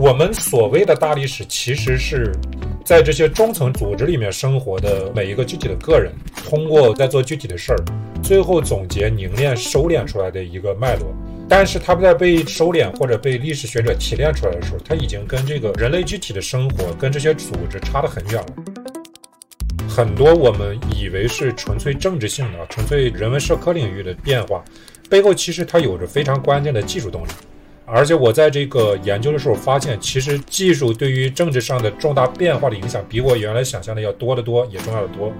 我们所谓的大历史，其实是在这些中层组织里面生活的每一个具体的个人，通过在做具体的事儿，最后总结、凝练、收敛出来的一个脉络。但是它在被收敛或者被历史学者提炼出来的时候，它已经跟这个人类具体的生活、跟这些组织差得很远了。很多我们以为是纯粹政治性的、纯粹人文社科领域的变化，背后其实它有着非常关键的技术动力。而且我在这个研究的时候发现，其实技术对于政治上的重大变化的影响，比我原来想象的要多得多，也重要的多。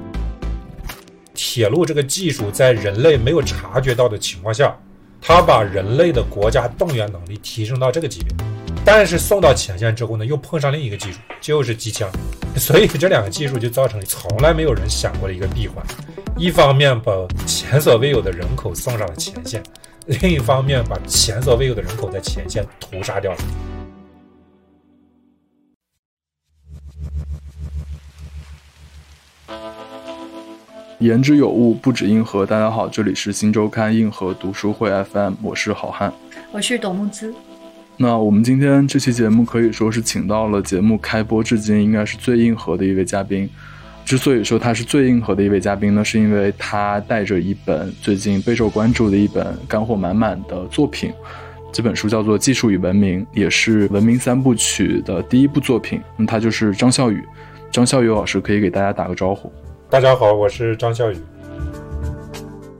铁路这个技术在人类没有察觉到的情况下，它把人类的国家动员能力提升到这个级别。但是送到前线之后呢，又碰上另一个技术，就是机枪。所以这两个技术就造成了从来没有人想过的一个闭环：一方面把前所未有的人口送上了前线。另一方面，把前所未有的人口在前线屠杀掉了。言之有物，不止硬核。大家好，这里是新周刊硬核读书会 FM，我是好汉，我是董木姿。那我们今天这期节目可以说是请到了节目开播至今应该是最硬核的一位嘉宾。之所以说他是最硬核的一位嘉宾呢，是因为他带着一本最近备受关注的一本干货满满的作品，这本书叫做《技术与文明》，也是《文明三部曲》的第一部作品。那他就是张笑宇，张笑宇老师可以给大家打个招呼。大家好，我是张笑宇。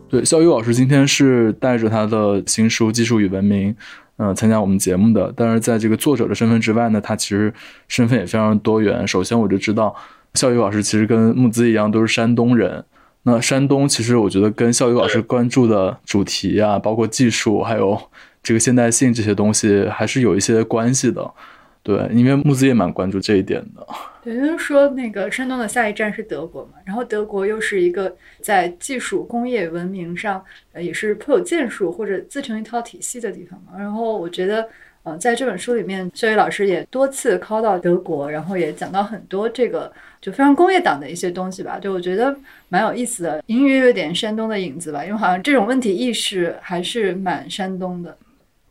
对，笑宇老师今天是带着他的新书《技术与文明》，嗯，参加我们节目的。但是在这个作者的身份之外呢，他其实身份也非常多元。首先，我就知道。笑宇老师其实跟木子一样都是山东人，那山东其实我觉得跟笑宇老师关注的主题啊，包括技术还有这个现代性这些东西还是有一些关系的，对，因为木子也蛮关注这一点的。对，就是说那个山东的下一站是德国嘛，然后德国又是一个在技术工业文明上呃也是颇有建树或者自成一套体系的地方嘛，然后我觉得。嗯，在这本书里面，肖宇老师也多次 call 到德国，然后也讲到很多这个就非常工业党的一些东西吧，就我觉得蛮有意思的，隐约有点山东的影子吧，因为好像这种问题意识还是蛮山东的。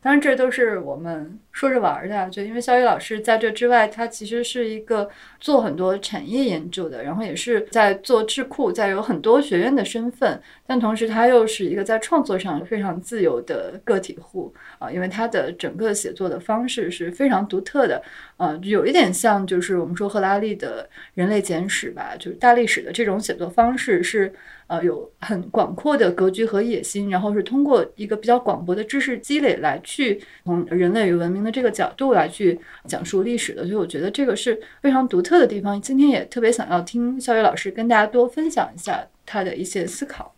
当然，这都是我们说着玩儿的。就因为肖宇老师在这之外，他其实是一个做很多产业研究的，然后也是在做智库，在有很多学院的身份。但同时，他又是一个在创作上非常自由的个体户啊，因为他的整个写作的方式是非常独特的。呃，有一点像就是我们说赫拉利的《人类简史》吧，就是大历史的这种写作方式是。呃，有很广阔的格局和野心，然后是通过一个比较广博的知识积累来去从人类与文明的这个角度来去讲述历史的，所以我觉得这个是非常独特的地方。今天也特别想要听肖宇老师跟大家多分享一下他的一些思考。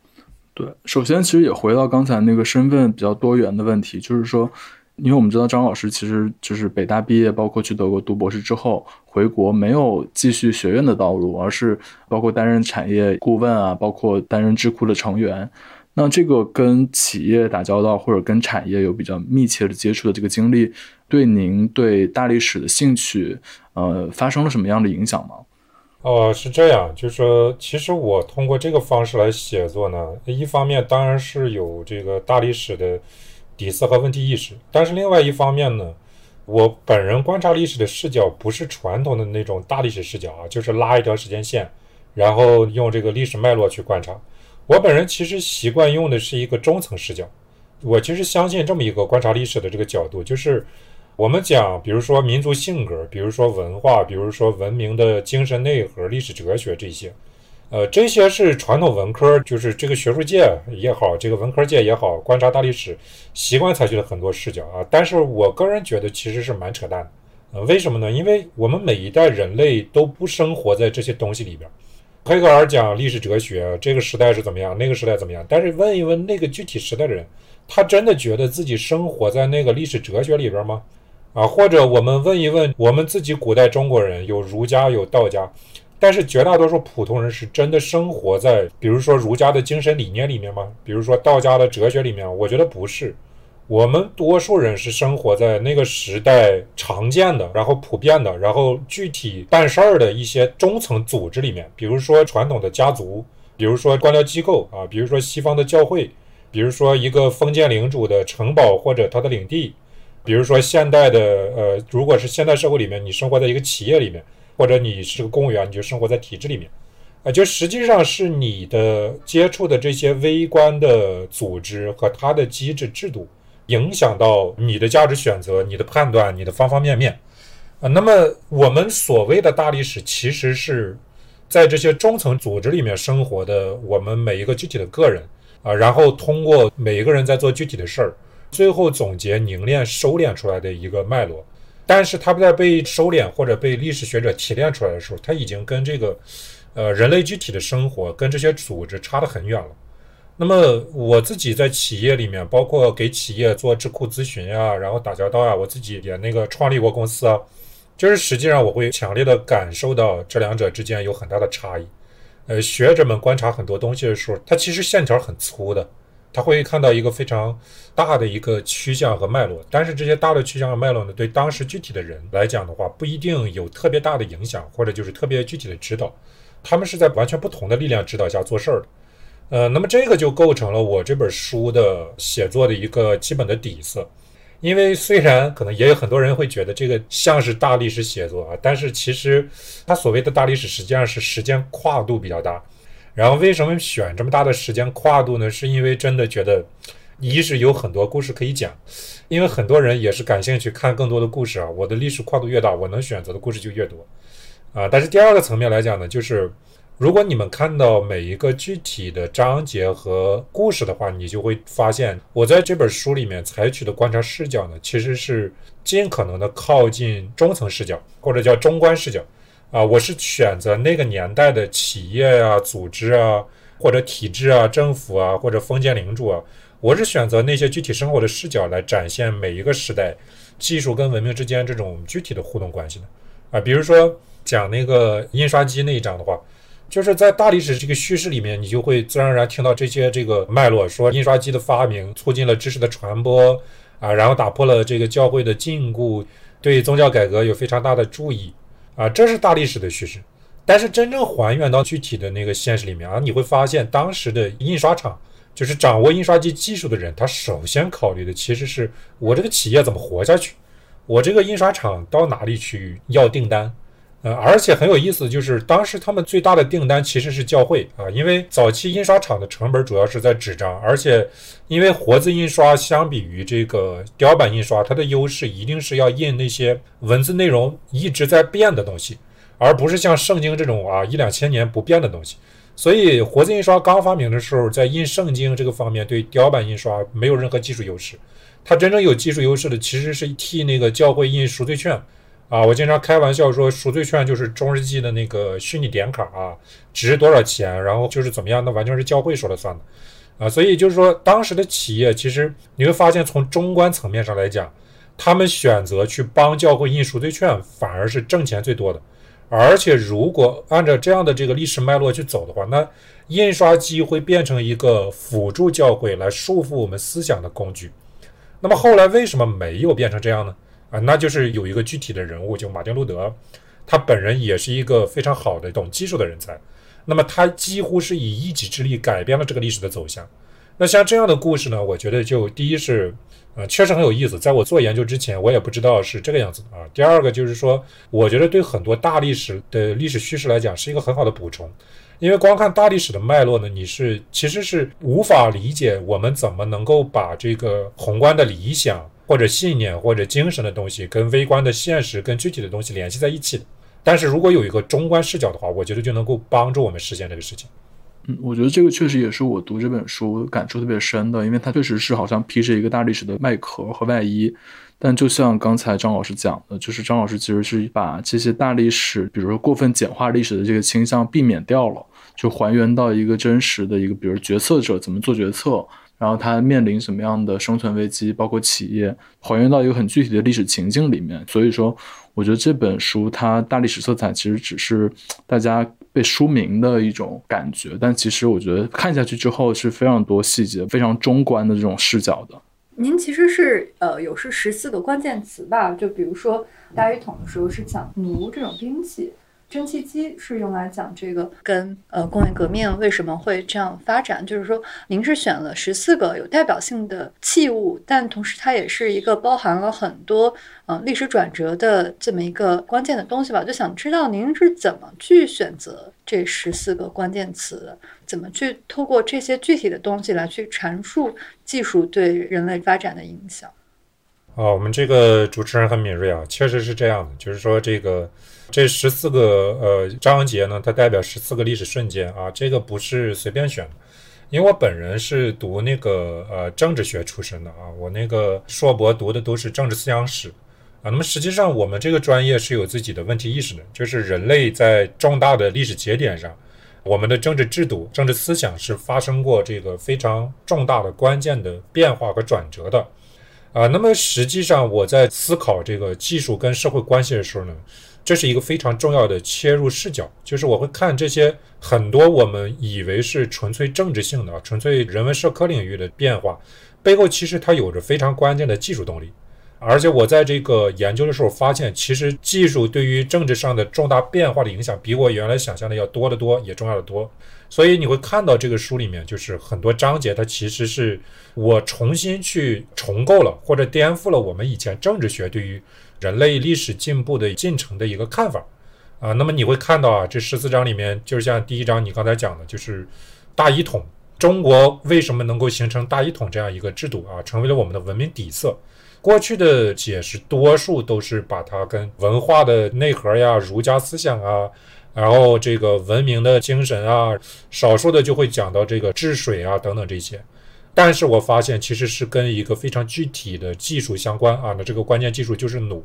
对，首先其实也回到刚才那个身份比较多元的问题，就是说。因为我们知道张老师其实就是北大毕业，包括去德国读博士之后回国，没有继续学院的道路，而是包括担任产业顾问啊，包括担任智库的成员。那这个跟企业打交道或者跟产业有比较密切的接触的这个经历，对您对大历史的兴趣，呃，发生了什么样的影响吗？哦，是这样，就是说，其实我通过这个方式来写作呢，一方面当然是有这个大历史的。底色和问题意识，但是另外一方面呢，我本人观察历史的视角不是传统的那种大历史视角啊，就是拉一条时间线，然后用这个历史脉络去观察。我本人其实习惯用的是一个中层视角。我其实相信这么一个观察历史的这个角度，就是我们讲，比如说民族性格，比如说文化，比如说文明的精神内核、历史哲学这些。呃，这些是传统文科，就是这个学术界也好，这个文科界也好，观察大历史习惯采取的很多视角啊。但是我个人觉得其实是蛮扯淡的。呃，为什么呢？因为我们每一代人类都不生活在这些东西里边。黑格尔讲历史哲学，这个时代是怎么样，那个时代怎么样。但是问一问那个具体时代的人，他真的觉得自己生活在那个历史哲学里边吗？啊，或者我们问一问我们自己古代中国人，有儒家，有道家。但是绝大多数普通人是真的生活在，比如说儒家的精神理念里面吗？比如说道家的哲学里面？我觉得不是。我们多数人是生活在那个时代常见的，然后普遍的，然后具体办事儿的一些中层组织里面。比如说传统的家族，比如说官僚机构啊，比如说西方的教会，比如说一个封建领主的城堡或者他的领地，比如说现代的呃，如果是现代社会里面，你生活在一个企业里面，或者你是个公务员，你就生活在体制里面，啊，就实际上是你的接触的这些微观的组织和它的机制制度，影响到你的价值选择、你的判断、你的方方面面，啊，那么我们所谓的大历史，其实是在这些中层组织里面生活的我们每一个具体的个人，啊，然后通过每一个人在做具体的事儿。最后总结、凝练、收敛出来的一个脉络，但是它在被收敛或者被历史学者提炼出来的时候，它已经跟这个，呃，人类具体的生活跟这些组织差得很远了。那么我自己在企业里面，包括给企业做智库咨询啊，然后打交道啊，我自己也那个创立过公司啊，就是实际上我会强烈的感受到这两者之间有很大的差异。呃，学者们观察很多东西的时候，它其实线条很粗的。他会看到一个非常大的一个趋向和脉络，但是这些大的趋向和脉络呢，对当时具体的人来讲的话，不一定有特别大的影响，或者就是特别具体的指导。他们是在完全不同的力量指导下做事儿的。呃，那么这个就构成了我这本书的写作的一个基本的底色。因为虽然可能也有很多人会觉得这个像是大历史写作啊，但是其实他所谓的大历史实际上是时间跨度比较大。然后为什么选这么大的时间跨度呢？是因为真的觉得，一是有很多故事可以讲，因为很多人也是感兴趣看更多的故事啊。我的历史跨度越大，我能选择的故事就越多，啊。但是第二个层面来讲呢，就是如果你们看到每一个具体的章节和故事的话，你就会发现，我在这本书里面采取的观察视角呢，其实是尽可能的靠近中层视角，或者叫中观视角。啊，我是选择那个年代的企业啊、组织啊，或者体制啊、政府啊，或者封建领主啊，我是选择那些具体生活的视角来展现每一个时代技术跟文明之间这种具体的互动关系的。啊，比如说讲那个印刷机那一章的话，就是在大历史这个叙事里面，你就会自然而然听到这些这个脉络，说印刷机的发明促进了知识的传播啊，然后打破了这个教会的禁锢，对宗教改革有非常大的注意。啊，这是大历史的趋势，但是真正还原到具体的那个现实里面啊，你会发现当时的印刷厂，就是掌握印刷机技术的人，他首先考虑的其实是我这个企业怎么活下去，我这个印刷厂到哪里去要订单。呃，而且很有意思，就是当时他们最大的订单其实是教会啊，因为早期印刷厂的成本主要是在纸张，而且因为活字印刷相比于这个雕版印刷，它的优势一定是要印那些文字内容一直在变的东西，而不是像圣经这种啊一两千年不变的东西。所以活字印刷刚发明的时候，在印圣经这个方面对雕版印刷没有任何技术优势，它真正有技术优势的其实是替那个教会印赎罪券。啊，我经常开玩笑说，赎罪券就是中世纪的那个虚拟点卡啊，值多少钱，然后就是怎么样，那完全是教会说了算的，啊，所以就是说，当时的企业其实你会发现，从中观层面上来讲，他们选择去帮教会印赎罪券，反而是挣钱最多的。而且，如果按照这样的这个历史脉络去走的话，那印刷机会变成一个辅助教会来束缚我们思想的工具。那么后来为什么没有变成这样呢？啊，那就是有一个具体的人物，就马丁路德，他本人也是一个非常好的懂技术的人才。那么他几乎是以一己之力改变了这个历史的走向。那像这样的故事呢，我觉得就第一是，呃，确实很有意思。在我做研究之前，我也不知道是这个样子啊。第二个就是说，我觉得对很多大历史的历史叙事来讲，是一个很好的补充。因为光看大历史的脉络呢，你是其实是无法理解我们怎么能够把这个宏观的理想。或者信念或者精神的东西，跟微观的现实、跟具体的东西联系在一起的。但是如果有一个中观视角的话，我觉得就能够帮助我们实现这个事情。嗯，我觉得这个确实也是我读这本书感触特别深的，因为它确实是好像披着一个大历史的外壳和外衣。但就像刚才张老师讲的，就是张老师其实是把这些大历史，比如说过分简化历史的这个倾向避免掉了，就还原到一个真实的一个，比如决策者怎么做决策。然后他面临什么样的生存危机，包括企业还原到一个很具体的历史情境里面。所以说，我觉得这本书它大历史色彩其实只是大家被书名的一种感觉，但其实我觉得看下去之后是非常多细节、非常中观的这种视角的。您其实是呃有是十四个关键词吧？就比如说大一统的时候是讲奴这种兵器。蒸汽机是用来讲这个跟呃工业革命为什么会这样发展，就是说您是选了十四个有代表性的器物，但同时它也是一个包含了很多呃历史转折的这么一个关键的东西吧。就想知道您是怎么去选择这十四个关键词，怎么去透过这些具体的东西来去阐述技术对人类发展的影响。啊，我们这个主持人很敏锐啊，确实是这样的，就是说这个这十四个呃章节呢，它代表十四个历史瞬间啊，这个不是随便选的，因为我本人是读那个呃政治学出身的啊，我那个硕博读的都是政治思想史啊，那么实际上我们这个专业是有自己的问题意识的，就是人类在重大的历史节点上，我们的政治制度、政治思想是发生过这个非常重大的关键的变化和转折的。啊，那么实际上我在思考这个技术跟社会关系的时候呢，这是一个非常重要的切入视角，就是我会看这些很多我们以为是纯粹政治性的、纯粹人文社科领域的变化，背后其实它有着非常关键的技术动力。而且我在这个研究的时候发现，其实技术对于政治上的重大变化的影响，比我原来想象的要多得多，也重要的多。所以你会看到这个书里面，就是很多章节，它其实是我重新去重构了，或者颠覆了我们以前政治学对于人类历史进步的进程的一个看法。啊，那么你会看到啊，这十四章里面，就是像第一章你刚才讲的，就是大一统，中国为什么能够形成大一统这样一个制度啊，成为了我们的文明底色。过去的解释多数都是把它跟文化的内核呀、儒家思想啊，然后这个文明的精神啊，少数的就会讲到这个治水啊等等这些。但是我发现其实是跟一个非常具体的技术相关啊，那这个关键技术就是弩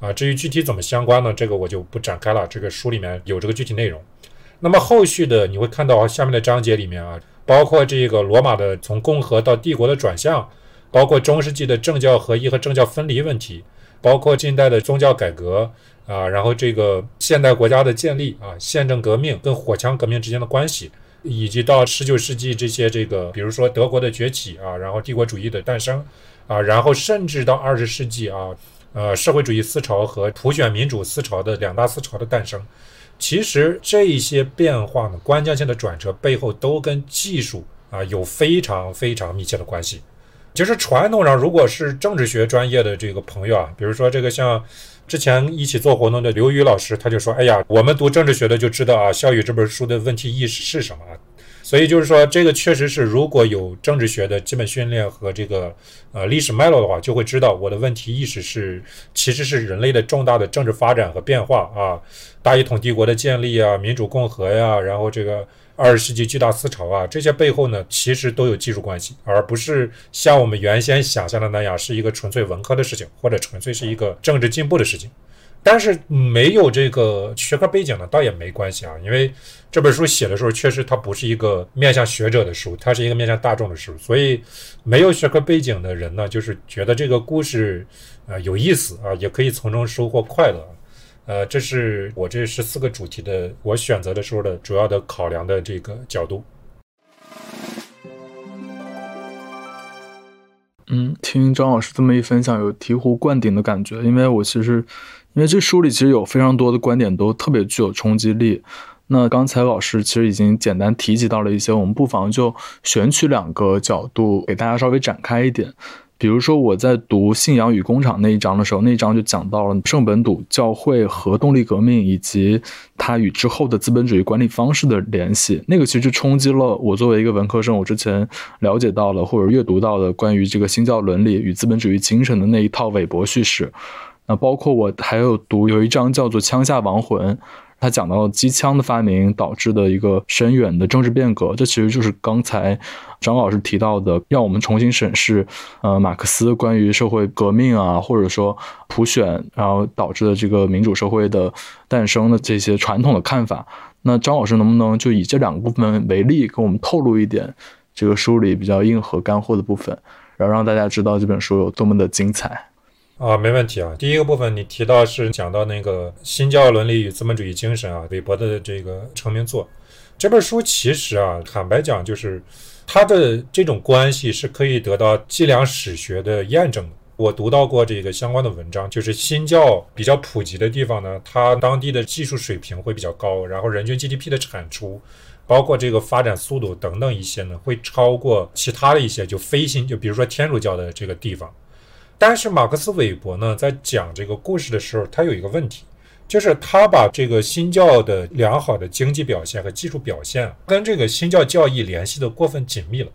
啊。至于具体怎么相关呢？这个我就不展开了。这个书里面有这个具体内容。那么后续的你会看到下面的章节里面啊，包括这个罗马的从共和到帝国的转向。包括中世纪的政教合一和政教分离问题，包括近代的宗教改革啊，然后这个现代国家的建立啊，宪政革命跟火枪革命之间的关系，以及到十九世纪这些这个，比如说德国的崛起啊，然后帝国主义的诞生啊，然后甚至到二十世纪啊，呃，社会主义思潮和普选民主思潮的两大思潮的诞生，其实这些变化呢，关键性的转折背后都跟技术啊有非常非常密切的关系。就是传统上，如果是政治学专业的这个朋友啊，比如说这个像之前一起做活动的刘宇老师，他就说：“哎呀，我们读政治学的就知道啊，《笑语》这本书的问题意识是什么啊。”所以就是说，这个确实是如果有政治学的基本训练和这个呃历史脉络的话，就会知道我的问题意识是其实是人类的重大的政治发展和变化啊，大一统帝国的建立啊，民主共和呀，然后这个。二十世纪巨大思潮啊，这些背后呢，其实都有技术关系，而不是像我们原先想象的那样，是一个纯粹文科的事情，或者纯粹是一个政治进步的事情。但是没有这个学科背景呢，倒也没关系啊，因为这本书写的时候，确实它不是一个面向学者的书，它是一个面向大众的书，所以没有学科背景的人呢，就是觉得这个故事呃有意思啊，也可以从中收获快乐。呃，这是我这十四个主题的我选择的时候的主要的考量的这个角度。嗯，听张老师这么一分享，有醍醐灌顶的感觉。因为我其实，因为这书里其实有非常多的观点都特别具有冲击力。那刚才老师其实已经简单提及到了一些，我们不妨就选取两个角度给大家稍微展开一点。比如说，我在读《信仰与工厂》那一章的时候，那一章就讲到了圣本笃教会和动力革命以及它与之后的资本主义管理方式的联系。那个其实冲击了我作为一个文科生，我之前了解到了或者阅读到的关于这个新教伦理与资本主义精神的那一套韦伯叙事。那包括我还有读有一章叫做《枪下亡魂》。他讲到机枪的发明导致的一个深远的政治变革，这其实就是刚才张老师提到的，让我们重新审视，呃，马克思关于社会革命啊，或者说普选，然后导致的这个民主社会的诞生的这些传统的看法。那张老师能不能就以这两个部分为例，给我们透露一点这个书里比较硬核干货的部分，然后让大家知道这本书有多么的精彩？啊，没问题啊。第一个部分你提到是讲到那个新教伦理与资本主义精神啊，韦伯的这个成名作。这本书其实啊，坦白讲，就是它的这种关系是可以得到计量史学的验证的。我读到过这个相关的文章，就是新教比较普及的地方呢，它当地的技术水平会比较高，然后人均 GDP 的产出，包括这个发展速度等等一些呢，会超过其他的一些就非新，就比如说天主教的这个地方。但是马克思韦伯呢，在讲这个故事的时候，他有一个问题，就是他把这个新教的良好的经济表现和技术表现跟这个新教教义联系的过分紧密了。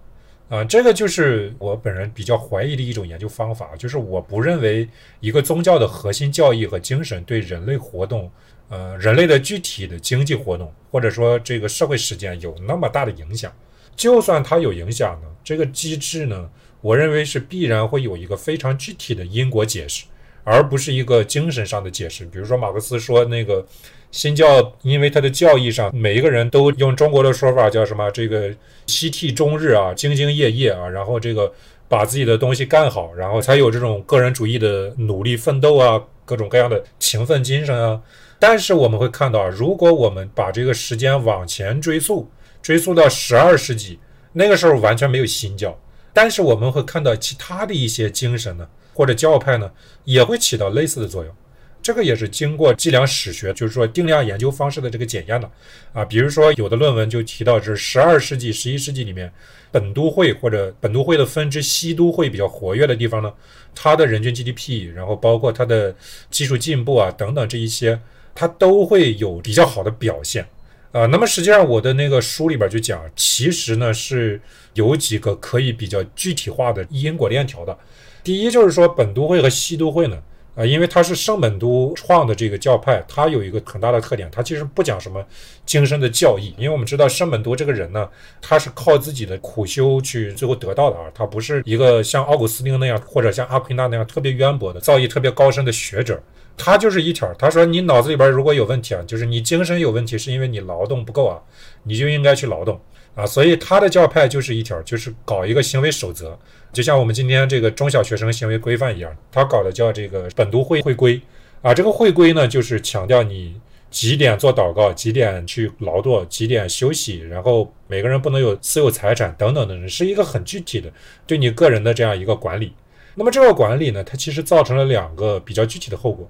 啊，这个就是我本人比较怀疑的一种研究方法，就是我不认为一个宗教的核心教义和精神对人类活动，呃，人类的具体的经济活动或者说这个社会实践有那么大的影响。就算它有影响呢，这个机制呢，我认为是必然会有一个非常具体的因果解释，而不是一个精神上的解释。比如说马克思说那个。新教因为它的教义上，每一个人都用中国的说法叫什么？这个西替终日啊，兢兢业业啊，然后这个把自己的东西干好，然后才有这种个人主义的努力奋斗啊，各种各样的勤奋精神啊。但是我们会看到，如果我们把这个时间往前追溯，追溯到十二世纪，那个时候完全没有新教，但是我们会看到其他的一些精神呢，或者教派呢，也会起到类似的作用。这个也是经过计量史学，就是说定量研究方式的这个检验的啊。比如说，有的论文就提到，是十二世纪、十一世纪里面，本都会或者本都会的分支西都会比较活跃的地方呢，它的人均 GDP，然后包括它的技术进步啊等等这一些，它都会有比较好的表现啊。那么实际上，我的那个书里边就讲，其实呢是有几个可以比较具体化的因果链条的。第一就是说，本都会和西都会呢。啊，因为他是圣本都创的这个教派，他有一个很大的特点，他其实不讲什么精深的教义，因为我们知道圣本都这个人呢，他是靠自己的苦修去最后得到的啊，他不是一个像奥古斯丁那样或者像阿奎那那样特别渊博的造诣特别高深的学者，他就是一条，他说你脑子里边如果有问题啊，就是你精神有问题，是因为你劳动不够啊，你就应该去劳动啊，所以他的教派就是一条，就是搞一个行为守则。就像我们今天这个中小学生行为规范一样，他搞的叫这个本都会会规啊。这个会规呢，就是强调你几点做祷告，几点去劳作，几点休息，然后每个人不能有私有财产等等等，是一个很具体的对你个人的这样一个管理。那么这个管理呢，它其实造成了两个比较具体的后果。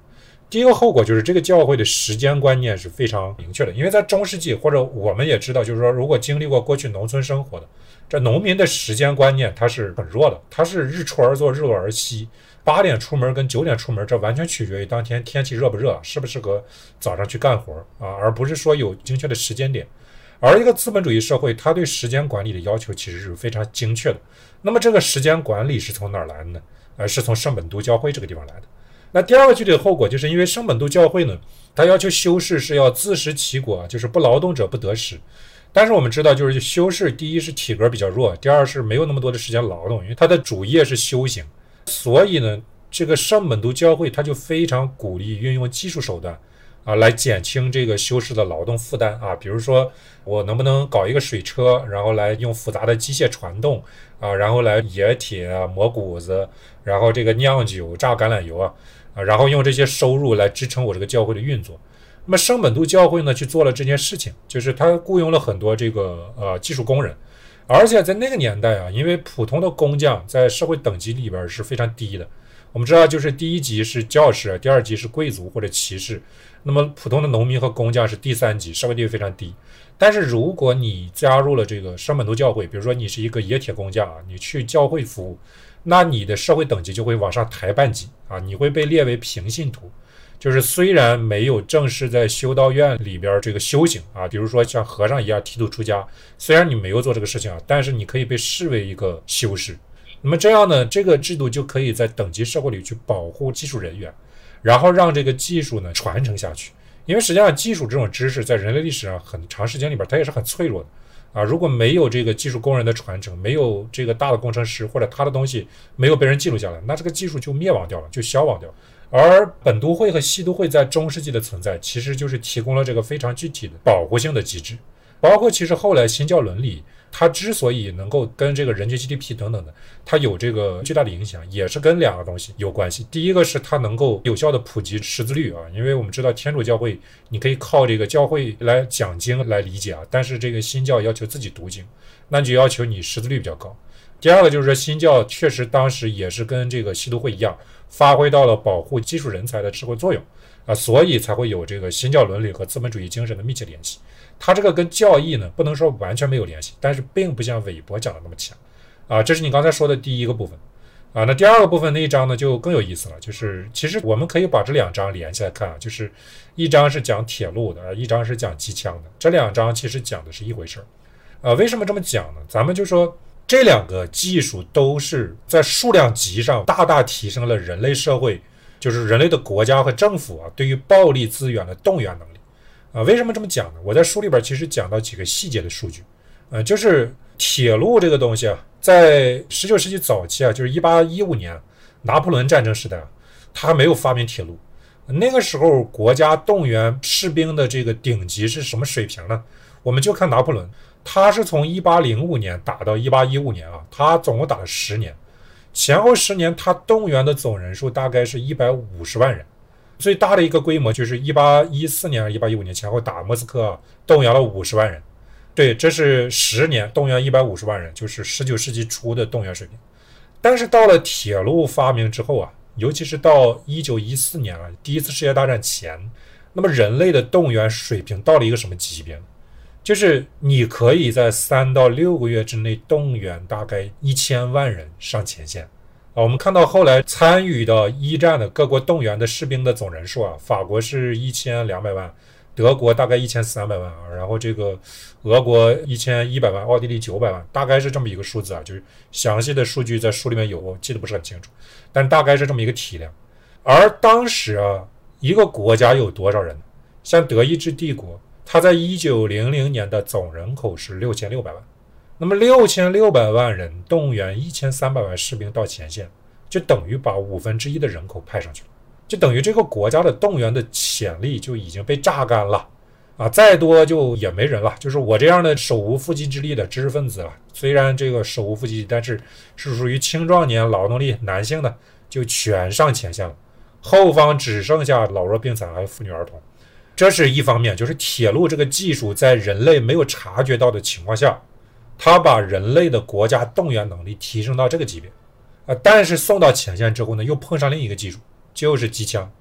第一个后果就是这个教会的时间观念是非常明确的，因为在中世纪或者我们也知道，就是说如果经历过过去农村生活的。这农民的时间观念它是很弱的，它是日出而作，日落而息，八点出门跟九点出门，这完全取决于当天天气热不热，适不适合早上去干活啊，而不是说有精确的时间点。而一个资本主义社会，它对时间管理的要求其实是非常精确的。那么这个时间管理是从哪儿来的呢？呃，是从圣本都教会这个地方来的。那第二个具体的后果，就是因为圣本都教会呢，它要求修士是要自食其果，就是不劳动者不得食。但是我们知道，就是修士，第一是体格比较弱，第二是没有那么多的时间劳动，因为他的主业是修行。所以呢，这个圣本都教会他就非常鼓励运用技术手段啊，来减轻这个修士的劳动负担啊。比如说，我能不能搞一个水车，然后来用复杂的机械传动啊，然后来冶铁啊、磨谷子，然后这个酿酒、榨橄榄油啊，啊，然后用这些收入来支撑我这个教会的运作。那么圣本都教会呢去做了这件事情，就是他雇佣了很多这个呃技术工人，而且在那个年代啊，因为普通的工匠在社会等级里边是非常低的。我们知道，就是第一级是教士，第二级是贵族或者骑士，那么普通的农民和工匠是第三级，社会地位非常低。但是如果你加入了这个圣本都教会，比如说你是一个冶铁工匠啊，你去教会服务，那你的社会等级就会往上抬半级啊，你会被列为平信徒。就是虽然没有正式在修道院里边这个修行啊，比如说像和尚一样剃度出家，虽然你没有做这个事情啊，但是你可以被视为一个修士。那么这样呢，这个制度就可以在等级社会里去保护技术人员，然后让这个技术呢传承下去。因为实际上技术这种知识在人类历史上很长时间里边它也是很脆弱的啊。如果没有这个技术工人的传承，没有这个大的工程师或者他的东西没有被人记录下来，那这个技术就灭亡掉了，就消亡掉。而本都会和西都会在中世纪的存在，其实就是提供了这个非常具体的保护性的机制。包括其实后来新教伦理，它之所以能够跟这个人均 GDP 等等的，它有这个巨大的影响，也是跟两个东西有关系。第一个是它能够有效的普及识字率啊，因为我们知道天主教会你可以靠这个教会来讲经来理解啊，但是这个新教要求自己读经，那就要求你识字率比较高。第二个就是说，新教确实当时也是跟这个西都会一样，发挥到了保护技术人才的智慧作用啊，所以才会有这个新教伦理和资本主义精神的密切联系。它这个跟教义呢，不能说完全没有联系，但是并不像韦伯讲的那么强啊。这是你刚才说的第一个部分啊。那第二个部分那一章呢，就更有意思了，就是其实我们可以把这两章连起来看啊，就是一章是讲铁路的，一章是讲机枪的，这两章其实讲的是一回事儿。啊，为什么这么讲呢？咱们就说这两个技术都是在数量级上大大提升了人类社会，就是人类的国家和政府啊对于暴力资源的动员能力。啊，为什么这么讲呢？我在书里边其实讲到几个细节的数据，呃，就是铁路这个东西啊，在十九世纪早期啊，就是一八一五年拿破仑战争时代啊，他还没有发明铁路，那个时候国家动员士兵的这个顶级是什么水平呢？我们就看拿破仑。他是从一八零五年打到一八一五年啊，他总共打了十年，前后十年他动员的总人数大概是一百五十万人，最大的一个规模就是一八一四年、一八一五年前后打莫斯科，动员了五十万人。对，这是十年动员一百五十万人，就是十九世纪初的动员水平。但是到了铁路发明之后啊，尤其是到一九一四年啊，第一次世界大战前，那么人类的动员水平到了一个什么级别？就是你可以在三到六个月之内动员大概一千万人上前线啊！我们看到后来参与到一战的各国动员的士兵的总人数啊，法国是一千两百万，德国大概一千三百万啊，然后这个俄国一千一百万，奥地利九百万，大概是这么一个数字啊。就是详细的数据在书里面有，我记得不是很清楚，但大概是这么一个体量。而当时啊，一个国家有多少人？像德意志帝国。它在一九零零年的总人口是六千六百万，那么六千六百万人动员一千三百万士兵到前线，就等于把五分之一的人口派上去了，就等于这个国家的动员的潜力就已经被榨干了啊！再多就也没人了。就是我这样的手无缚鸡之力的知识分子了，虽然这个手无缚鸡，但是是属于青壮年劳动力男性的，就全上前线了，后方只剩下老弱病残还有妇女儿童。这是一方面，就是铁路这个技术在人类没有察觉到的情况下，他把人类的国家动员能力提升到这个级别，啊，但是送到前线之后呢，又碰上另一个技术，就是机枪。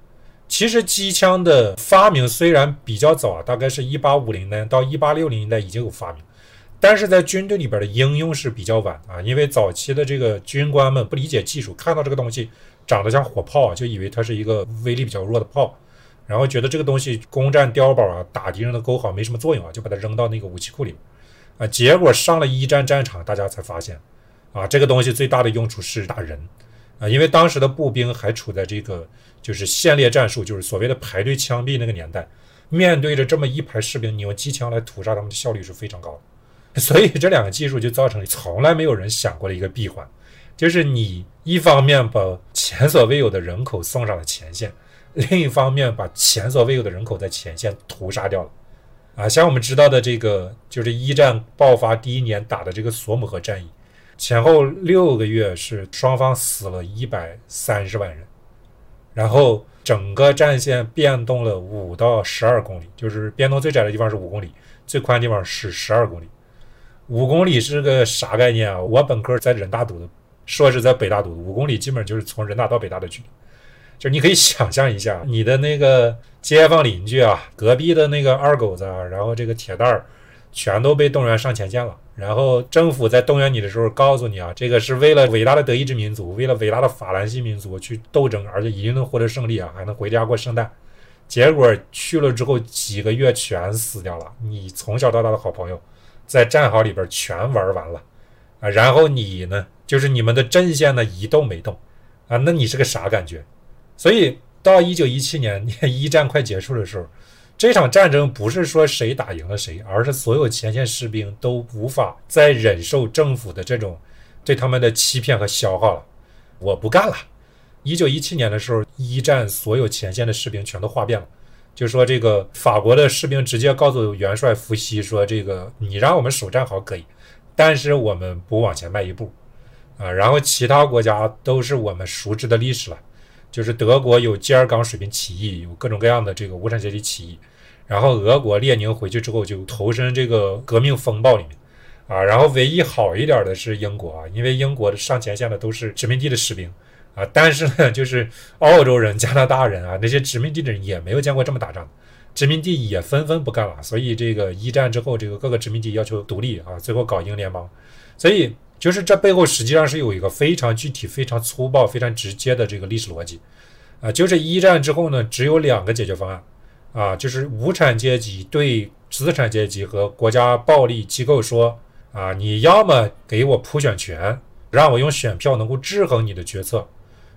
其实机枪的发明虽然比较早啊，大概是一八五零年到一八六零年代已经有发明，但是在军队里边的应用是比较晚啊，因为早期的这个军官们不理解技术，看到这个东西长得像火炮啊，就以为它是一个威力比较弱的炮。然后觉得这个东西攻占碉堡啊，打敌人的沟好没什么作用啊，就把它扔到那个武器库里，啊，结果上了一战战场，大家才发现，啊，这个东西最大的用处是打人，啊，因为当时的步兵还处在这个就是线列战术，就是所谓的排队枪毙那个年代，面对着这么一排士兵，你用机枪来屠杀他们的效率是非常高的，所以这两个技术就造成了从来没有人想过的一个闭环，就是你一方面把前所未有的人口送上了前线。另一方面，把前所未有的人口在前线屠杀掉了，啊，像我们知道的这个，就是一战爆发第一年打的这个索姆河战役，前后六个月是双方死了一百三十万人，然后整个战线变动了五到十二公里，就是变动最窄的地方是五公里，最宽的地方是十二公里。五公里是个啥概念啊？我本科在人大读的，硕士在北大读的，五公里基本就是从人大到北大的距离。就你可以想象一下，你的那个街坊邻居啊，隔壁的那个二狗子，啊，然后这个铁蛋儿，全都被动员上前线了。然后政府在动员你的时候，告诉你啊，这个是为了伟大的德意志民族，为了伟大的法兰西民族去斗争，而且一定能获得胜利啊，还能回家过圣诞。结果去了之后，几个月全死掉了。你从小到大的好朋友，在战壕里边全玩完了啊。然后你呢，就是你们的阵线呢一动没动啊，那你是个啥感觉？所以到一九一七年，一战快结束的时候，这场战争不是说谁打赢了谁，而是所有前线士兵都无法再忍受政府的这种对他们的欺骗和消耗了。我不干了。一九一七年的时候，一战所有前线的士兵全都哗变了，就说这个法国的士兵直接告诉元帅伏羲说：“这个你让我们守战好可以，但是我们不往前迈一步。”啊，然后其他国家都是我们熟知的历史了。就是德国有基尔港水平起义，有各种各样的这个无产阶级起义，然后俄国列宁回去之后就投身这个革命风暴里面，啊，然后唯一好一点的是英国啊，因为英国的上前线的都是殖民地的士兵。啊，但是呢，就是澳洲人、加拿大人啊，那些殖民地的人也没有见过这么打仗，殖民地也纷纷不干了，所以这个一战之后，这个各个殖民地要求独立啊，最后搞英联邦，所以就是这背后实际上是有一个非常具体、非常粗暴、非常直接的这个历史逻辑啊，就是一战之后呢，只有两个解决方案啊，就是无产阶级对资产阶级和国家暴力机构说。啊，你要么给我普选权，让我用选票能够制衡你的决策，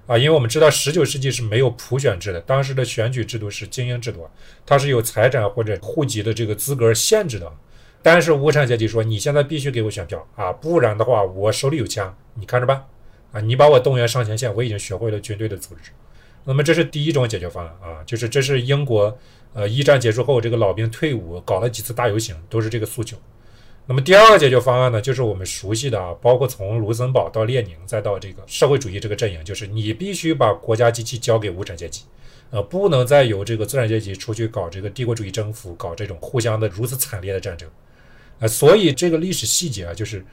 啊，因为我们知道十九世纪是没有普选制的，当时的选举制度是精英制度，它是有财产或者户籍的这个资格限制的。但是无产阶级说，你现在必须给我选票啊，不然的话我手里有枪，你看着办。啊，你把我动员上前线，我已经学会了军队的组织。那么这是第一种解决方案啊，就是这是英国呃一战结束后这个老兵退伍搞了几次大游行，都是这个诉求。那么第二个解决方案呢，就是我们熟悉的啊，包括从卢森堡到列宁，再到这个社会主义这个阵营，就是你必须把国家机器交给无产阶级，呃，不能再由这个资产阶级出去搞这个帝国主义征服，搞这种互相的如此惨烈的战争，所以这个历史细节啊，就是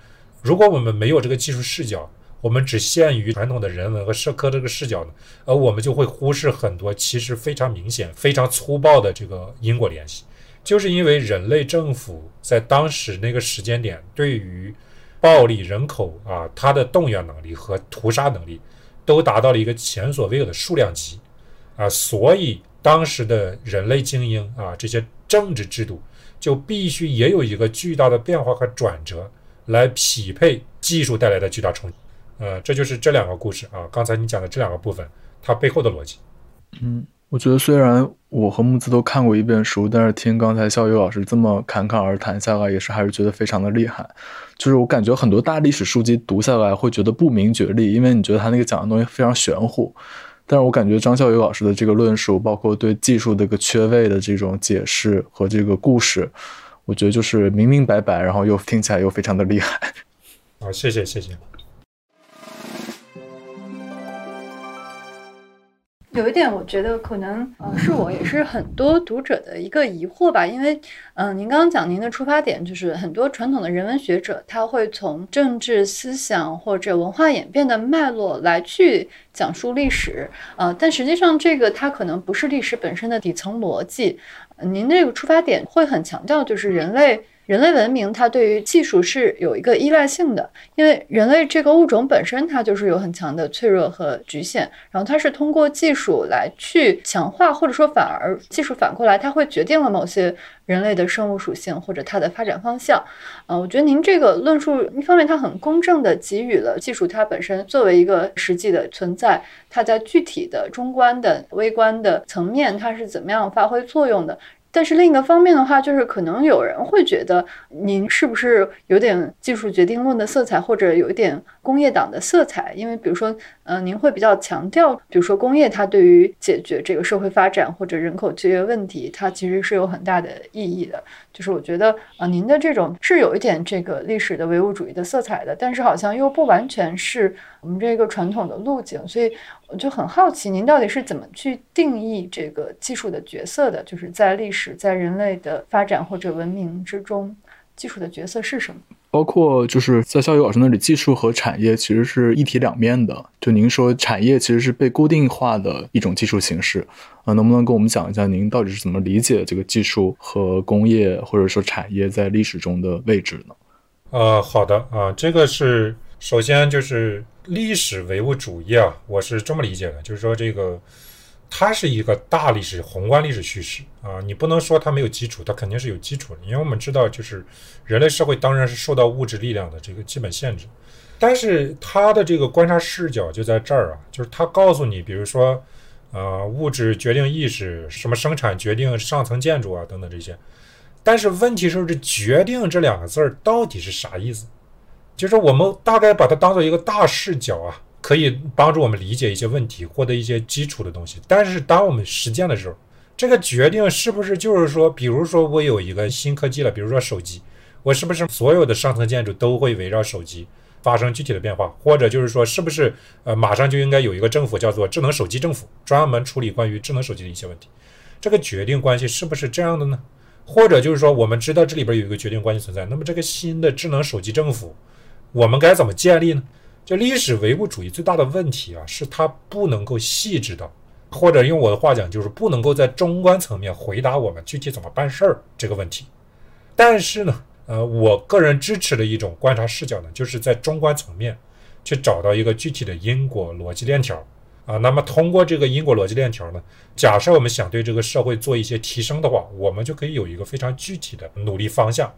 如果我们没有这个技术视角，我们只限于传统的人文和社科这个视角呢，而我们就会忽视很多其实非常明显、非常粗暴的这个因果联系。就是因为人类政府在当时那个时间点，对于暴力人口啊，它的动员能力和屠杀能力都达到了一个前所未有的数量级啊，所以当时的人类精英啊，这些政治制度就必须也有一个巨大的变化和转折，来匹配技术带来的巨大冲击。呃，这就是这两个故事啊，刚才你讲的这两个部分，它背后的逻辑。嗯。我觉得虽然我和木子都看过一遍书，但是听刚才肖宇老师这么侃侃而谈下来，也是还是觉得非常的厉害。就是我感觉很多大历史书籍读下来会觉得不明觉厉，因为你觉得他那个讲的东西非常玄乎。但是我感觉张孝宇老师的这个论述，包括对技术这个缺位的这种解释和这个故事，我觉得就是明明白白，然后又听起来又非常的厉害。好，谢谢，谢谢。有一点，我觉得可能呃是我也是很多读者的一个疑惑吧，因为嗯，您刚刚讲您的出发点就是很多传统的人文学者他会从政治思想或者文化演变的脉络来去讲述历史，呃，但实际上这个它可能不是历史本身的底层逻辑。您这个出发点会很强调就是人类。人类文明它对于技术是有一个依赖性的，因为人类这个物种本身它就是有很强的脆弱和局限，然后它是通过技术来去强化，或者说反而技术反过来它会决定了某些人类的生物属性或者它的发展方向。呃，我觉得您这个论述一方面它很公正的给予了技术它本身作为一个实际的存在，它在具体的中观的微观的层面它是怎么样发挥作用的。但是另一个方面的话，就是可能有人会觉得您是不是有点技术决定论的色彩，或者有一点工业党的色彩？因为比如说，嗯，您会比较强调，比如说工业它对于解决这个社会发展或者人口就业问题，它其实是有很大的意义的。就是我觉得，啊，您的这种是有一点这个历史的唯物主义的色彩的，但是好像又不完全是我们这个传统的路径，所以我就很好奇，您到底是怎么去定义这个技术的角色的？就是在历史、在人类的发展或者文明之中，技术的角色是什么？包括就是在肖宇老师那里，技术和产业其实是一体两面的。就您说，产业其实是被固定化的一种技术形式啊，能不能跟我们讲一下，您到底是怎么理解这个技术和工业或者说产业在历史中的位置呢？呃，好的啊，这个是首先就是历史唯物主义啊，我是这么理解的，就是说这个。它是一个大历史、宏观历史叙事啊，你不能说它没有基础，它肯定是有基础的。因为我们知道，就是人类社会当然是受到物质力量的这个基本限制，但是它的这个观察视角就在这儿啊，就是它告诉你，比如说，呃，物质决定意识，什么生产决定上层建筑啊等等这些。但是问题是，这“决定”这两个字儿到底是啥意思？就是我们大概把它当做一个大视角啊。可以帮助我们理解一些问题，获得一些基础的东西。但是，当我们实践的时候，这个决定是不是就是说，比如说我有一个新科技了，比如说手机，我是不是所有的上层建筑都会围绕手机发生具体的变化？或者就是说，是不是呃马上就应该有一个政府叫做智能手机政府，专门处理关于智能手机的一些问题？这个决定关系是不是这样的呢？或者就是说，我们知道这里边有一个决定关系存在，那么这个新的智能手机政府，我们该怎么建立呢？就历史唯物主义最大的问题啊，是它不能够细致的，或者用我的话讲，就是不能够在中观层面回答我们具体怎么办事儿这个问题。但是呢，呃，我个人支持的一种观察视角呢，就是在中观层面去找到一个具体的因果逻辑链条。啊，那么通过这个因果逻辑链条呢，假设我们想对这个社会做一些提升的话，我们就可以有一个非常具体的努力方向。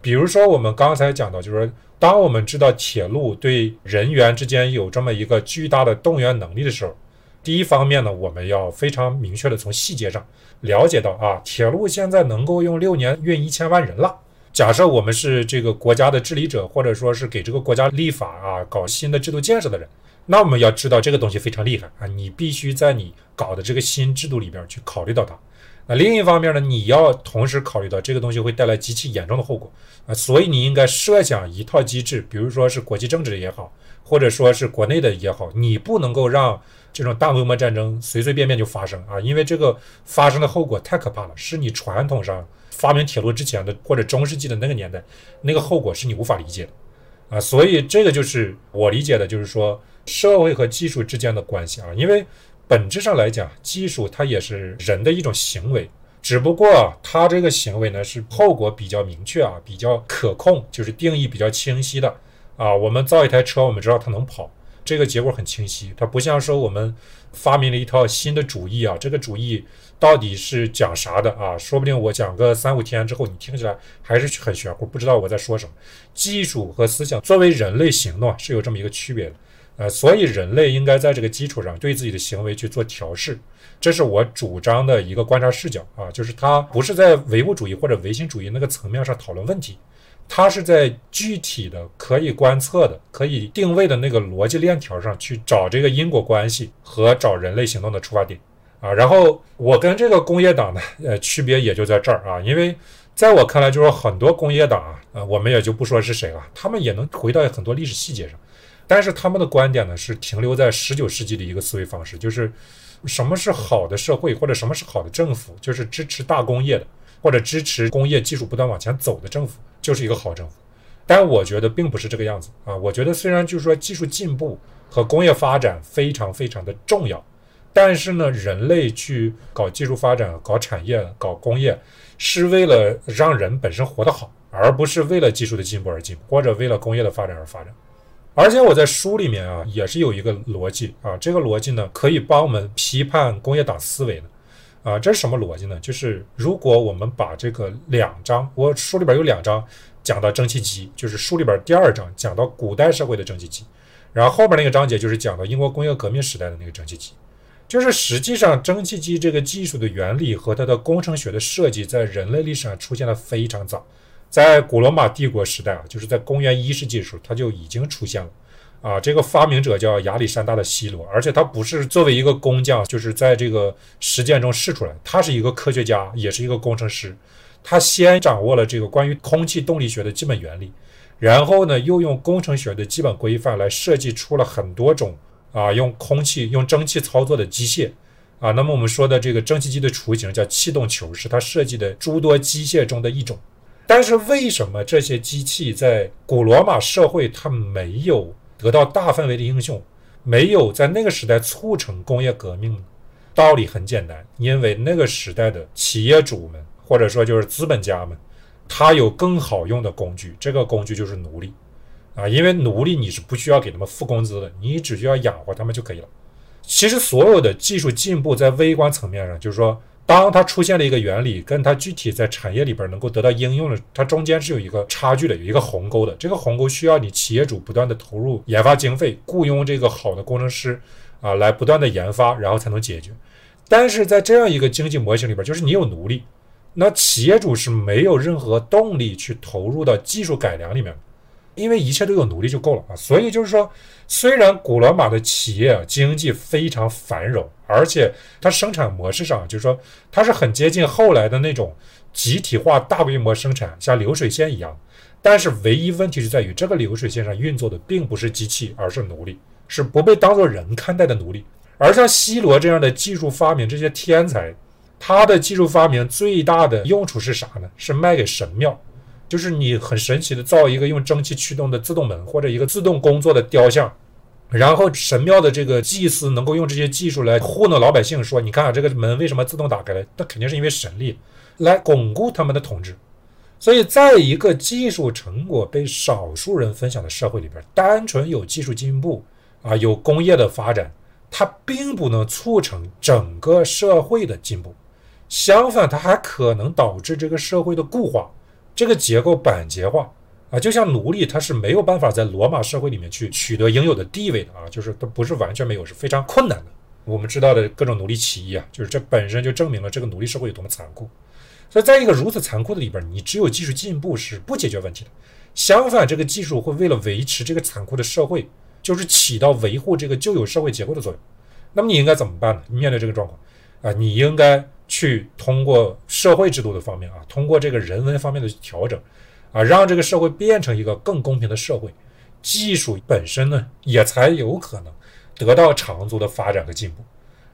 比如说，我们刚才讲到，就是说，当我们知道铁路对人员之间有这么一个巨大的动员能力的时候，第一方面呢，我们要非常明确的从细节上了解到啊，铁路现在能够用六年运一千万人了。假设我们是这个国家的治理者，或者说是给这个国家立法啊、搞新的制度建设的人。那我们要知道这个东西非常厉害啊！你必须在你搞的这个新制度里边去考虑到它。那另一方面呢，你要同时考虑到这个东西会带来极其严重的后果啊！所以你应该设想一套机制，比如说是国际政治也好，或者说是国内的也好，你不能够让这种大规模战争随随便便就发生啊！因为这个发生的后果太可怕了，是你传统上发明铁路之前的或者中世纪的那个年代那个后果是你无法理解的啊！所以这个就是我理解的，就是说。社会和技术之间的关系啊，因为本质上来讲，技术它也是人的一种行为，只不过它这个行为呢是后果比较明确啊，比较可控，就是定义比较清晰的啊。我们造一台车，我们知道它能跑，这个结果很清晰。它不像说我们发明了一套新的主义啊，这个主义到底是讲啥的啊？说不定我讲个三五天之后，你听起来还是很玄乎，不知道我在说什么。技术和思想作为人类行动是有这么一个区别的。呃，所以人类应该在这个基础上对自己的行为去做调试，这是我主张的一个观察视角啊，就是它不是在唯物主义或者唯心主义那个层面上讨论问题，它是在具体的可以观测的、可以定位的那个逻辑链条上去找这个因果关系和找人类行动的出发点啊。然后我跟这个工业党呢，呃，区别也就在这儿啊，因为在我看来，就是很多工业党啊，呃，我们也就不说是谁了，他们也能回到很多历史细节上。但是他们的观点呢，是停留在十九世纪的一个思维方式，就是什么是好的社会，或者什么是好的政府，就是支持大工业的，或者支持工业技术不断往前走的政府，就是一个好政府。但我觉得并不是这个样子啊！我觉得虽然就是说技术进步和工业发展非常非常的重要，但是呢，人类去搞技术发展、搞产业、搞工业，是为了让人本身活得好，而不是为了技术的进步而进步，或者为了工业的发展而发展。而且我在书里面啊，也是有一个逻辑啊，这个逻辑呢，可以帮我们批判工业党思维的啊。这是什么逻辑呢？就是如果我们把这个两章，我书里边有两章讲到蒸汽机，就是书里边第二章讲到古代社会的蒸汽机，然后后边那个章节就是讲到英国工业革命时代的那个蒸汽机，就是实际上蒸汽机这个技术的原理和它的工程学的设计，在人类历史上出现的非常早。在古罗马帝国时代啊，就是在公元一世纪的时候，它就已经出现了。啊，这个发明者叫亚历山大的希罗，而且他不是作为一个工匠，就是在这个实践中试出来，他是一个科学家，也是一个工程师。他先掌握了这个关于空气动力学的基本原理，然后呢，又用工程学的基本规范来设计出了很多种啊，用空气、用蒸汽操作的机械。啊，那么我们说的这个蒸汽机的雏形叫气动球，是他设计的诸多机械中的一种。但是为什么这些机器在古罗马社会它没有得到大范围的应用，没有在那个时代促成工业革命呢？道理很简单，因为那个时代的企业主们或者说就是资本家们，他有更好用的工具，这个工具就是奴隶啊，因为奴隶你是不需要给他们付工资的，你只需要养活他们就可以了。其实所有的技术进步在微观层面上，就是说。当它出现了一个原理，跟它具体在产业里边能够得到应用的，它中间是有一个差距的，有一个鸿沟的。这个鸿沟需要你企业主不断的投入研发经费，雇佣这个好的工程师啊，来不断的研发，然后才能解决。但是在这样一个经济模型里边，就是你有奴隶，那企业主是没有任何动力去投入到技术改良里面。因为一切都有奴隶就够了啊，所以就是说，虽然古罗马的企业经济非常繁荣，而且它生产模式上就是说它是很接近后来的那种集体化大规模生产，像流水线一样。但是唯一问题是在于，这个流水线上运作的并不是机器，而是奴隶，是不被当做人看待的奴隶。而像希罗这样的技术发明这些天才，他的技术发明最大的用处是啥呢？是卖给神庙，就是你很神奇的造一个用蒸汽驱动的自动门，或者一个自动工作的雕像。然后神庙的这个祭司能够用这些技术来糊弄老百姓，说你看，这个门为什么自动打开了？那肯定是因为神力来巩固他们的统治。所以，在一个技术成果被少数人分享的社会里边，单纯有技术进步啊，有工业的发展，它并不能促成整个社会的进步。相反，它还可能导致这个社会的固化，这个结构板结化。啊，就像奴隶，他是没有办法在罗马社会里面去取得应有的地位的啊，就是他不是完全没有，是非常困难的。我们知道的各种奴隶起义啊，就是这本身就证明了这个奴隶社会有多么残酷。所以，在一个如此残酷的里边，你只有技术进步是不解决问题的。相反，这个技术会为了维持这个残酷的社会，就是起到维护这个旧有社会结构的作用。那么，你应该怎么办呢？面对这个状况啊，你应该去通过社会制度的方面啊，通过这个人文方面的调整。啊，让这个社会变成一个更公平的社会，技术本身呢，也才有可能得到长足的发展和进步。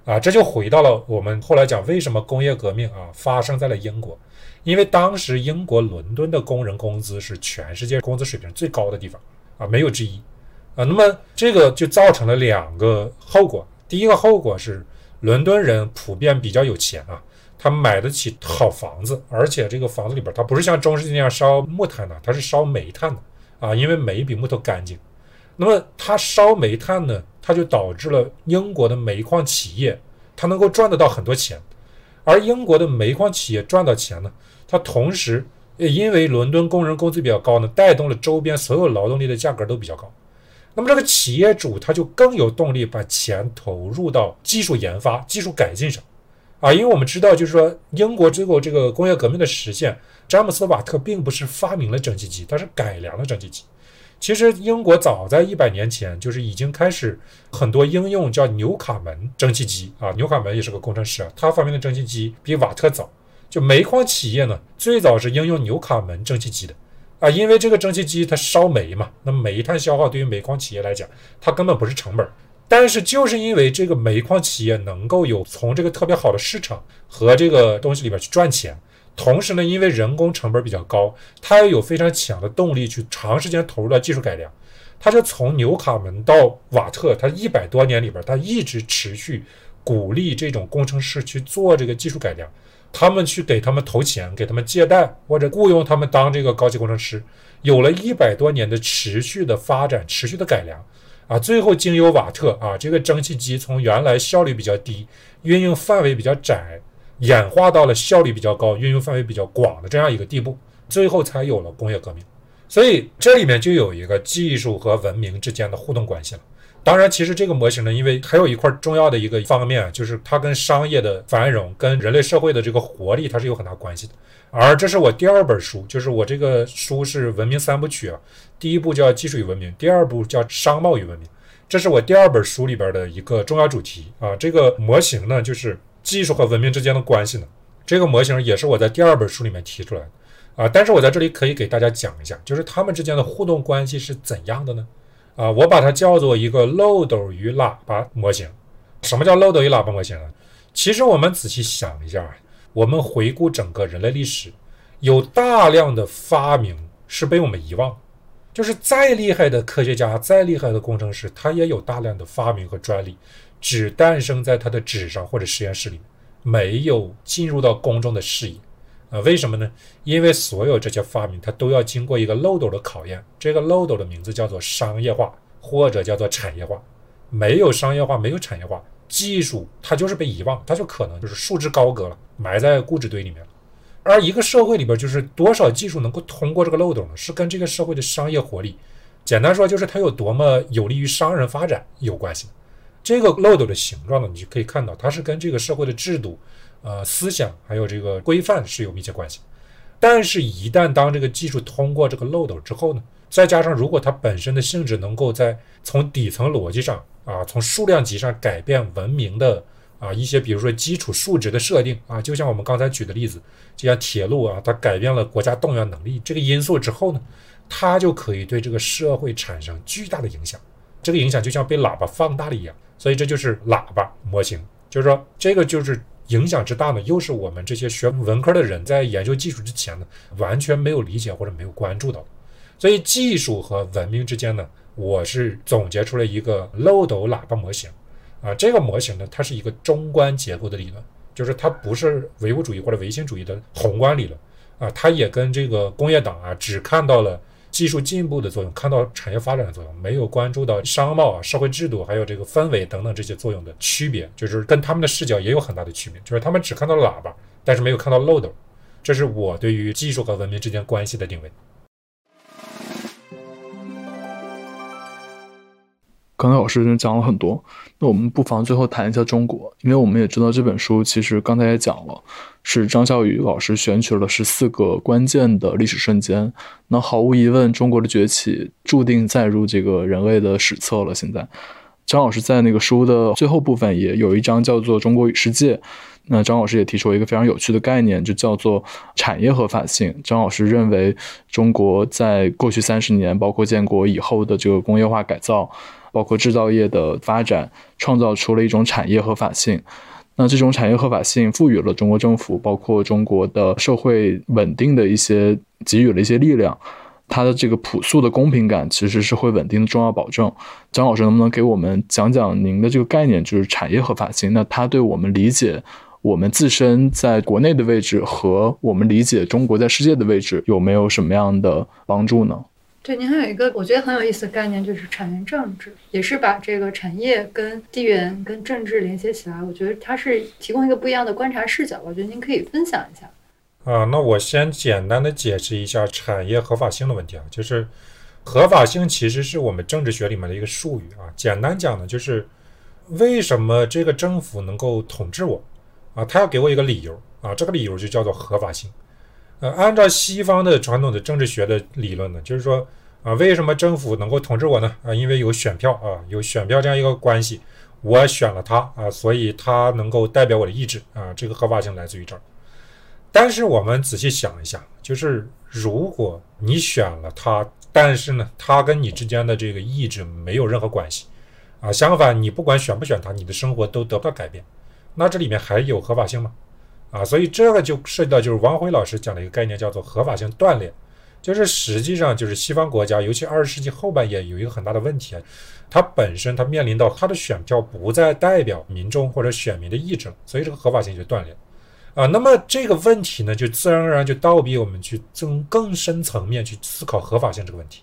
啊，这就回到了我们后来讲，为什么工业革命啊发生在了英国？因为当时英国伦敦的工人工资是全世界工资水平最高的地方啊，没有之一。啊，那么这个就造成了两个后果。第一个后果是，伦敦人普遍比较有钱啊。他买得起好房子，而且这个房子里边，它不是像中世纪那样烧木炭的，它是烧煤炭的啊，因为煤比木头干净。那么它烧煤炭呢，它就导致了英国的煤矿企业它能够赚得到很多钱，而英国的煤矿企业赚到钱呢，它同时也因为伦敦工人工资比较高呢，带动了周边所有劳动力的价格都比较高。那么这个企业主他就更有动力把钱投入到技术研发、技术改进上。啊，因为我们知道，就是说，英国最后这个工业革命的实现，詹姆斯·瓦特并不是发明了蒸汽机，他是改良了蒸汽机。其实，英国早在一百年前就是已经开始很多应用叫纽卡门蒸汽机啊。纽卡门也是个工程师啊，他发明的蒸汽机比瓦特早。就煤矿企业呢，最早是应用纽卡门蒸汽机的啊，因为这个蒸汽机它烧煤嘛，那煤炭消耗对于煤矿企业来讲，它根本不是成本。但是就是因为这个煤矿企业能够有从这个特别好的市场和这个东西里边去赚钱，同时呢，因为人工成本比较高，它又有非常强的动力去长时间投入到技术改良，它就从纽卡门到瓦特，它一百多年里边，它一直持续鼓励这种工程师去做这个技术改良，他们去给他们投钱，给他们借贷或者雇佣他们当这个高级工程师，有了一百多年的持续的发展，持续的改良。啊，最后经由瓦特啊，这个蒸汽机从原来效率比较低、运用范围比较窄，演化到了效率比较高、运用范围比较广的这样一个地步，最后才有了工业革命。所以这里面就有一个技术和文明之间的互动关系了。当然，其实这个模型呢，因为还有一块重要的一个方面，就是它跟商业的繁荣、跟人类社会的这个活力，它是有很大关系的。而这是我第二本书，就是我这个书是文明三部曲啊。第一部叫技术与文明，第二部叫商贸与文明。这是我第二本书里边的一个重要主题啊。这个模型呢，就是技术和文明之间的关系呢。这个模型也是我在第二本书里面提出来的啊。但是我在这里可以给大家讲一下，就是他们之间的互动关系是怎样的呢？啊，我把它叫做一个漏斗与喇叭模型。什么叫漏斗与喇叭模型呢？其实我们仔细想一下，我们回顾整个人类历史，有大量的发明是被我们遗忘。就是再厉害的科学家，再厉害的工程师，他也有大量的发明和专利，只诞生在他的纸上或者实验室里，没有进入到公众的视野。为什么呢？因为所有这些发明，它都要经过一个漏斗的考验。这个漏斗的名字叫做商业化，或者叫做产业化。没有商业化，没有产业化，技术它就是被遗忘，它就可能就是束之高阁了，埋在固执堆里面了。而一个社会里边，就是多少技术能够通过这个漏斗呢？是跟这个社会的商业活力，简单说就是它有多么有利于商人发展有关系。这个漏斗的形状呢，你就可以看到，它是跟这个社会的制度。呃，思想还有这个规范是有密切关系，但是，一旦当这个技术通过这个漏斗之后呢，再加上如果它本身的性质能够在从底层逻辑上啊，从数量级上改变文明的啊一些，比如说基础数值的设定啊，就像我们刚才举的例子，就像铁路啊，它改变了国家动员能力这个因素之后呢，它就可以对这个社会产生巨大的影响，这个影响就像被喇叭放大了一样，所以这就是喇叭模型。就是说，这个就是影响之大呢，又是我们这些学文科的人在研究技术之前呢，完全没有理解或者没有关注到。所以技术和文明之间呢，我是总结出了一个漏斗喇叭模型。啊，这个模型呢，它是一个中观结构的理论，就是它不是唯物主义或者唯心主义的宏观理论。啊，它也跟这个工业党啊，只看到了。技术进步的作用，看到产业发展的作用，没有关注到商贸啊、社会制度还有这个氛围等等这些作用的区别，就是跟他们的视角也有很大的区别，就是他们只看到喇叭，但是没有看到漏斗。这是我对于技术和文明之间关系的定位。刚才老师已经讲了很多，那我们不妨最后谈一下中国，因为我们也知道这本书其实刚才也讲了，是张笑宇老师选取了十四个关键的历史瞬间。那毫无疑问，中国的崛起注定载入这个人类的史册了。现在，张老师在那个书的最后部分也有一章叫做《中国与世界》，那张老师也提出了一个非常有趣的概念，就叫做产业合法性。张老师认为，中国在过去三十年，包括建国以后的这个工业化改造。包括制造业的发展，创造出了一种产业合法性。那这种产业合法性赋予了中国政府，包括中国的社会稳定的一些给予了一些力量。它的这个朴素的公平感，其实是会稳定的重要保证。张老师，能不能给我们讲讲您的这个概念，就是产业合法性？那它对我们理解我们自身在国内的位置和我们理解中国在世界的位置有没有什么样的帮助呢？对，您还有一个我觉得很有意思的概念，就是产业政治，也是把这个产业跟地缘、跟政治连接起来。我觉得它是提供一个不一样的观察视角。我觉得您可以分享一下。啊，那我先简单的解释一下产业合法性的问题啊，就是合法性其实是我们政治学里面的一个术语啊。简单讲呢，就是为什么这个政府能够统治我啊？他要给我一个理由啊，这个理由就叫做合法性。呃，按照西方的传统的政治学的理论呢，就是说啊，为什么政府能够统治我呢？啊，因为有选票啊，有选票这样一个关系，我选了他啊，所以他能够代表我的意志啊，这个合法性来自于这儿。但是我们仔细想一下，就是如果你选了他，但是呢，他跟你之间的这个意志没有任何关系啊，相反，你不管选不选他，你的生活都得不到改变，那这里面还有合法性吗？啊，所以这个就涉及到就是王辉老师讲的一个概念，叫做合法性断裂。就是实际上就是西方国家，尤其二十世纪后半叶有一个很大的问题啊，它本身它面临到它的选票不再代表民众或者选民的意志了，所以这个合法性就断裂。啊，那么这个问题呢，就自然而然就倒逼我们去从更深层面去思考合法性这个问题。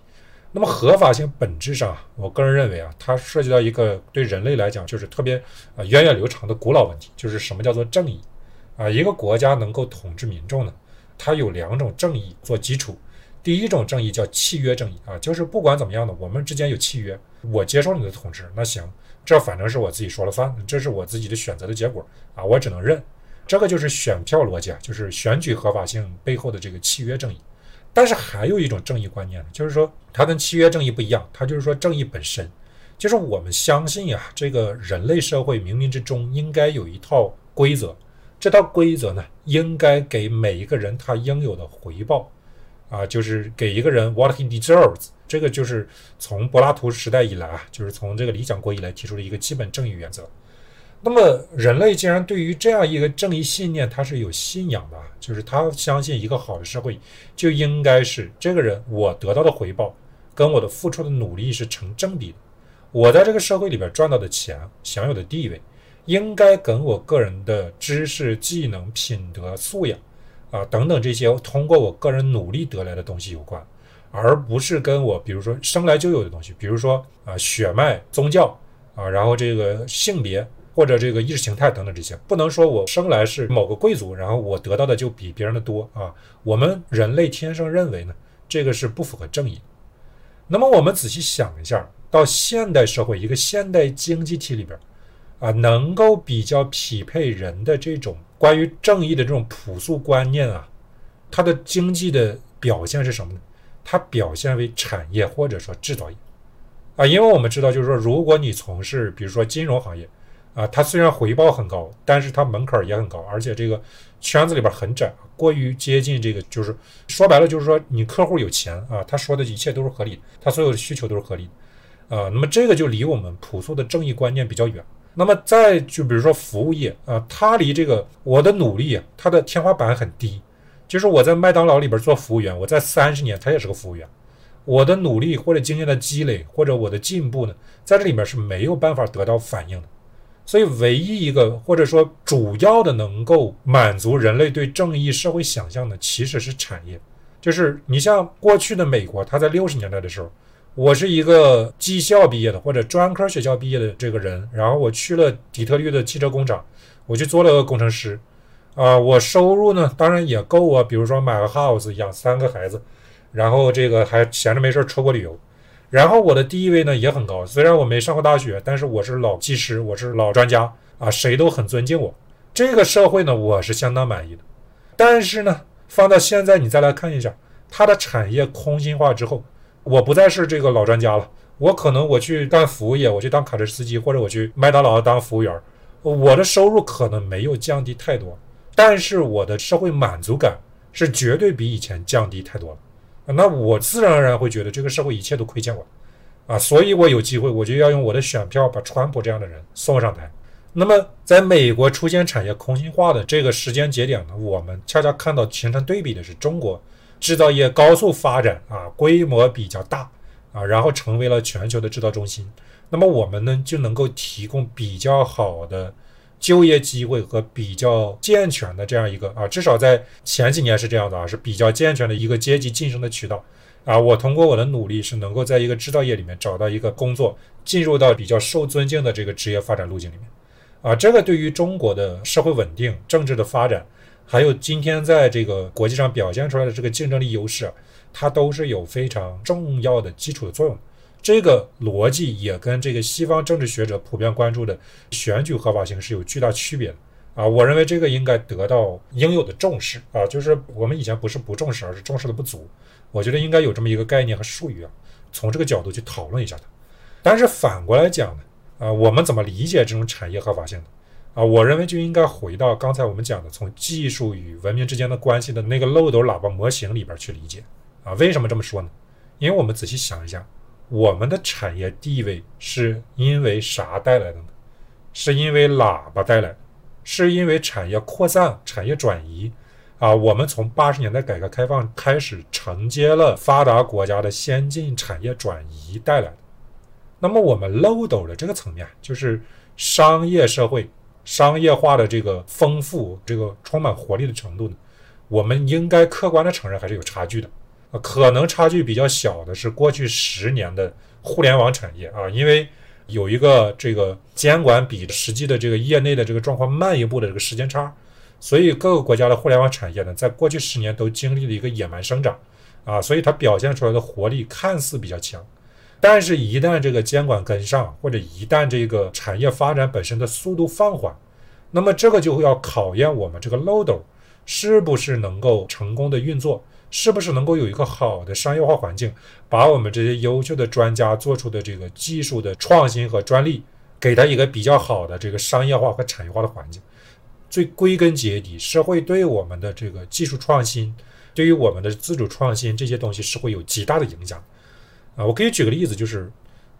那么合法性本质上，我个人认为啊，它涉及到一个对人类来讲就是特别啊源远流长的古老问题，就是什么叫做正义。啊，一个国家能够统治民众呢，它有两种正义做基础。第一种正义叫契约正义啊，就是不管怎么样的，我们之间有契约，我接受你的统治，那行，这反正是我自己说了算，这是我自己的选择的结果啊，我只能认。这个就是选票逻辑啊，就是选举合法性背后的这个契约正义。但是还有一种正义观念呢，就是说它跟契约正义不一样，它就是说正义本身，就是我们相信呀，这个人类社会冥冥之中应该有一套规则。这套规则呢，应该给每一个人他应有的回报，啊，就是给一个人 what he deserves。这个就是从柏拉图时代以来啊，就是从这个理想国以来提出的一个基本正义原则。那么，人类既然对于这样一个正义信念，他是有信仰的，就是他相信一个好的社会就应该是这个人我得到的回报跟我的付出的努力是成正比的。我在这个社会里边赚到的钱，享有的地位。应该跟我个人的知识、技能、品德、素养，啊等等这些通过我个人努力得来的东西有关，而不是跟我比如说生来就有的东西，比如说啊血脉、宗教啊，然后这个性别或者这个意识形态等等这些，不能说我生来是某个贵族，然后我得到的就比别人的多啊。我们人类天生认为呢，这个是不符合正义。那么我们仔细想一下，到现代社会一个现代经济体里边。啊，能够比较匹配人的这种关于正义的这种朴素观念啊，它的经济的表现是什么呢？它表现为产业或者说制造业啊，因为我们知道，就是说，如果你从事比如说金融行业啊，它虽然回报很高，但是它门槛也很高，而且这个圈子里边很窄，过于接近这个，就是说白了，就是说你客户有钱啊，他说的一切都是合理的，他所有的需求都是合理的啊，那么这个就离我们朴素的正义观念比较远。那么再就比如说服务业啊，它离这个我的努力啊，它的天花板很低。就是我在麦当劳里边做服务员，我在三十年，他也是个服务员。我的努力或者经验的积累或者我的进步呢，在这里面是没有办法得到反应的。所以，唯一一个或者说主要的能够满足人类对正义社会想象的，其实是产业。就是你像过去的美国，他在六十年代的时候，我是一个技校毕业的或者专科学校毕业的这个人，然后我去了底特律的汽车工厂，我去做了个工程师。啊，我收入呢，当然也够啊。比如说买个 house，养三个孩子，然后这个还闲着没事出国旅游。然后我的地位呢也很高，虽然我没上过大学，但是我是老技师，我是老专家啊，谁都很尊敬我。这个社会呢，我是相当满意的。但是呢，放到现在你再来看一下，它的产业空心化之后，我不再是这个老专家了，我可能我去干服务业，我去当卡车司机，或者我去麦当劳当服务员，我的收入可能没有降低太多。但是我的社会满足感是绝对比以前降低太多了，那我自然而然会觉得这个社会一切都亏欠我，啊，所以我有机会我就要用我的选票把川普这样的人送上台。那么在美国出现产业空心化的这个时间节点呢，我们恰恰看到形成对比的是中国制造业高速发展啊，规模比较大啊，然后成为了全球的制造中心。那么我们呢就能够提供比较好的。就业机会和比较健全的这样一个啊，至少在前几年是这样的啊，是比较健全的一个阶级晋升的渠道啊。我通过我的努力是能够在一个制造业里面找到一个工作，进入到比较受尊敬的这个职业发展路径里面啊。这个对于中国的社会稳定、政治的发展，还有今天在这个国际上表现出来的这个竞争力优势，它都是有非常重要的基础的作用。这个逻辑也跟这个西方政治学者普遍关注的选举合法性是有巨大区别的啊！我认为这个应该得到应有的重视啊！就是我们以前不是不重视，而是重视的不足。我觉得应该有这么一个概念和术语啊，从这个角度去讨论一下它。但是反过来讲呢，啊，我们怎么理解这种产业合法性的啊？我认为就应该回到刚才我们讲的从技术与文明之间的关系的那个漏斗喇叭模型里边去理解啊。为什么这么说呢？因为我们仔细想一下。我们的产业地位是因为啥带来的呢？是因为喇叭带来的，是因为产业扩散、产业转移啊。我们从八十年代改革开放开始承接了发达国家的先进产业转移带来的。那么我们漏斗的这个层面，就是商业社会商业化的这个丰富、这个充满活力的程度呢？我们应该客观的承认还是有差距的。啊，可能差距比较小的是过去十年的互联网产业啊，因为有一个这个监管比实际的这个业内的这个状况慢一步的这个时间差，所以各个国家的互联网产业呢，在过去十年都经历了一个野蛮生长啊，所以它表现出来的活力看似比较强，但是，一旦这个监管跟上，或者一旦这个产业发展本身的速度放缓，那么这个就会要考验我们这个漏斗是不是能够成功的运作。是不是能够有一个好的商业化环境，把我们这些优秀的专家做出的这个技术的创新和专利，给他一个比较好的这个商业化和产业化的环境？最归根结底，社会对我们的这个技术创新，对于我们的自主创新这些东西是会有极大的影响。啊，我可以举个例子，就是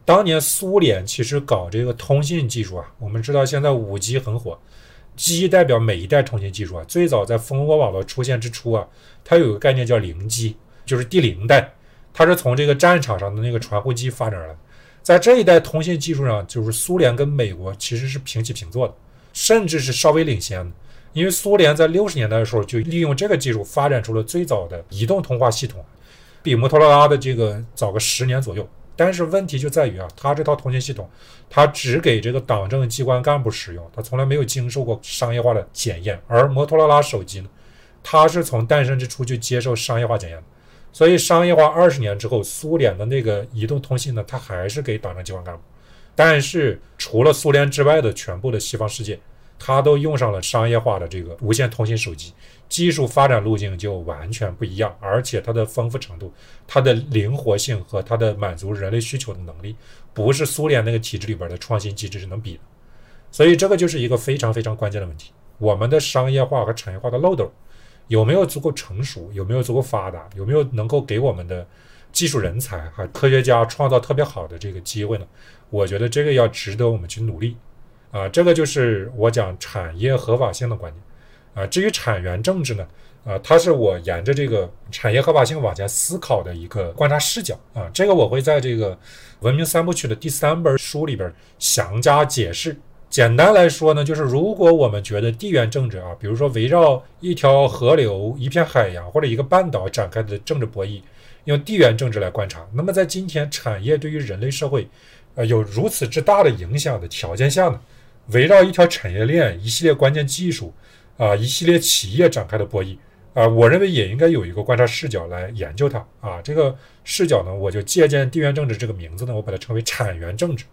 当年苏联其实搞这个通信技术啊，我们知道现在五 G 很火。G 代表每一代通信技术啊，最早在蜂窝网络出现之初啊，它有个概念叫零 G，就是第零代，它是从这个战场上的那个传呼机发展而来。在这一代通信技术上，就是苏联跟美国其实是平起平坐的，甚至是稍微领先的。因为苏联在六十年代的时候就利用这个技术发展出了最早的移动通话系统，比摩托罗拉的这个早个十年左右。但是问题就在于啊，它这套通信系统，它只给这个党政机关干部使用，它从来没有经受过商业化的检验。而摩托罗拉手机呢，它是从诞生之初就接受商业化检验的，所以商业化二十年之后，苏联的那个移动通信呢，它还是给党政机关干部。但是除了苏联之外的全部的西方世界。它都用上了商业化的这个无线通信手机，技术发展路径就完全不一样，而且它的丰富程度、它的灵活性和它的满足人类需求的能力，不是苏联那个体制里边的创新机制是能比的。所以这个就是一个非常非常关键的问题：我们的商业化和产业化的漏斗有没有足够成熟？有没有足够发达？有没有能够给我们的技术人才和科学家创造特别好的这个机会呢？我觉得这个要值得我们去努力。啊，这个就是我讲产业合法性的观点啊。至于产源政治呢，啊，它是我沿着这个产业合法性往前思考的一个观察视角啊。这个我会在这个文明三部曲的第三本书里边详加解释。简单来说呢，就是如果我们觉得地缘政治啊，比如说围绕一条河流、一片海洋或者一个半岛展开的政治博弈，用地缘政治来观察，那么在今天产业对于人类社会，呃，有如此之大的影响的条件下呢？围绕一条产业链、一系列关键技术，啊，一系列企业展开的博弈，啊，我认为也应该有一个观察视角来研究它，啊，这个视角呢，我就借鉴地缘政治这个名字呢，我把它称为产源政治。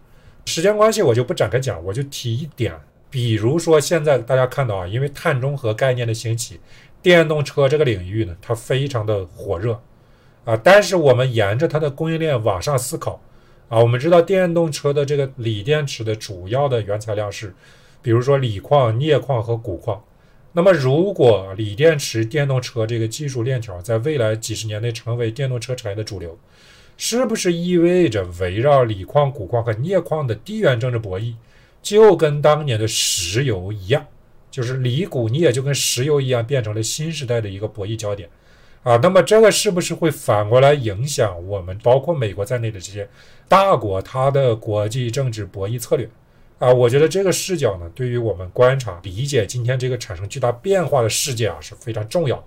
时间关系，我就不展开讲，我就提一点，比如说现在大家看到啊，因为碳中和概念的兴起，电动车这个领域呢，它非常的火热，啊，但是我们沿着它的供应链往上思考。啊，我们知道电动车的这个锂电池的主要的原材料是，比如说锂矿、镍矿和钴矿。那么，如果锂电池电动车这个技术链条在未来几十年内成为电动车产业的主流，是不是意味着围绕锂矿、钴矿和镍矿的地缘政治博弈，就跟当年的石油一样，就是锂、钴、镍就跟石油一样，变成了新时代的一个博弈焦点？啊，那么这个是不是会反过来影响我们，包括美国在内的这些大国它的国际政治博弈策略？啊，我觉得这个视角呢，对于我们观察理解今天这个产生巨大变化的世界啊，是非常重要。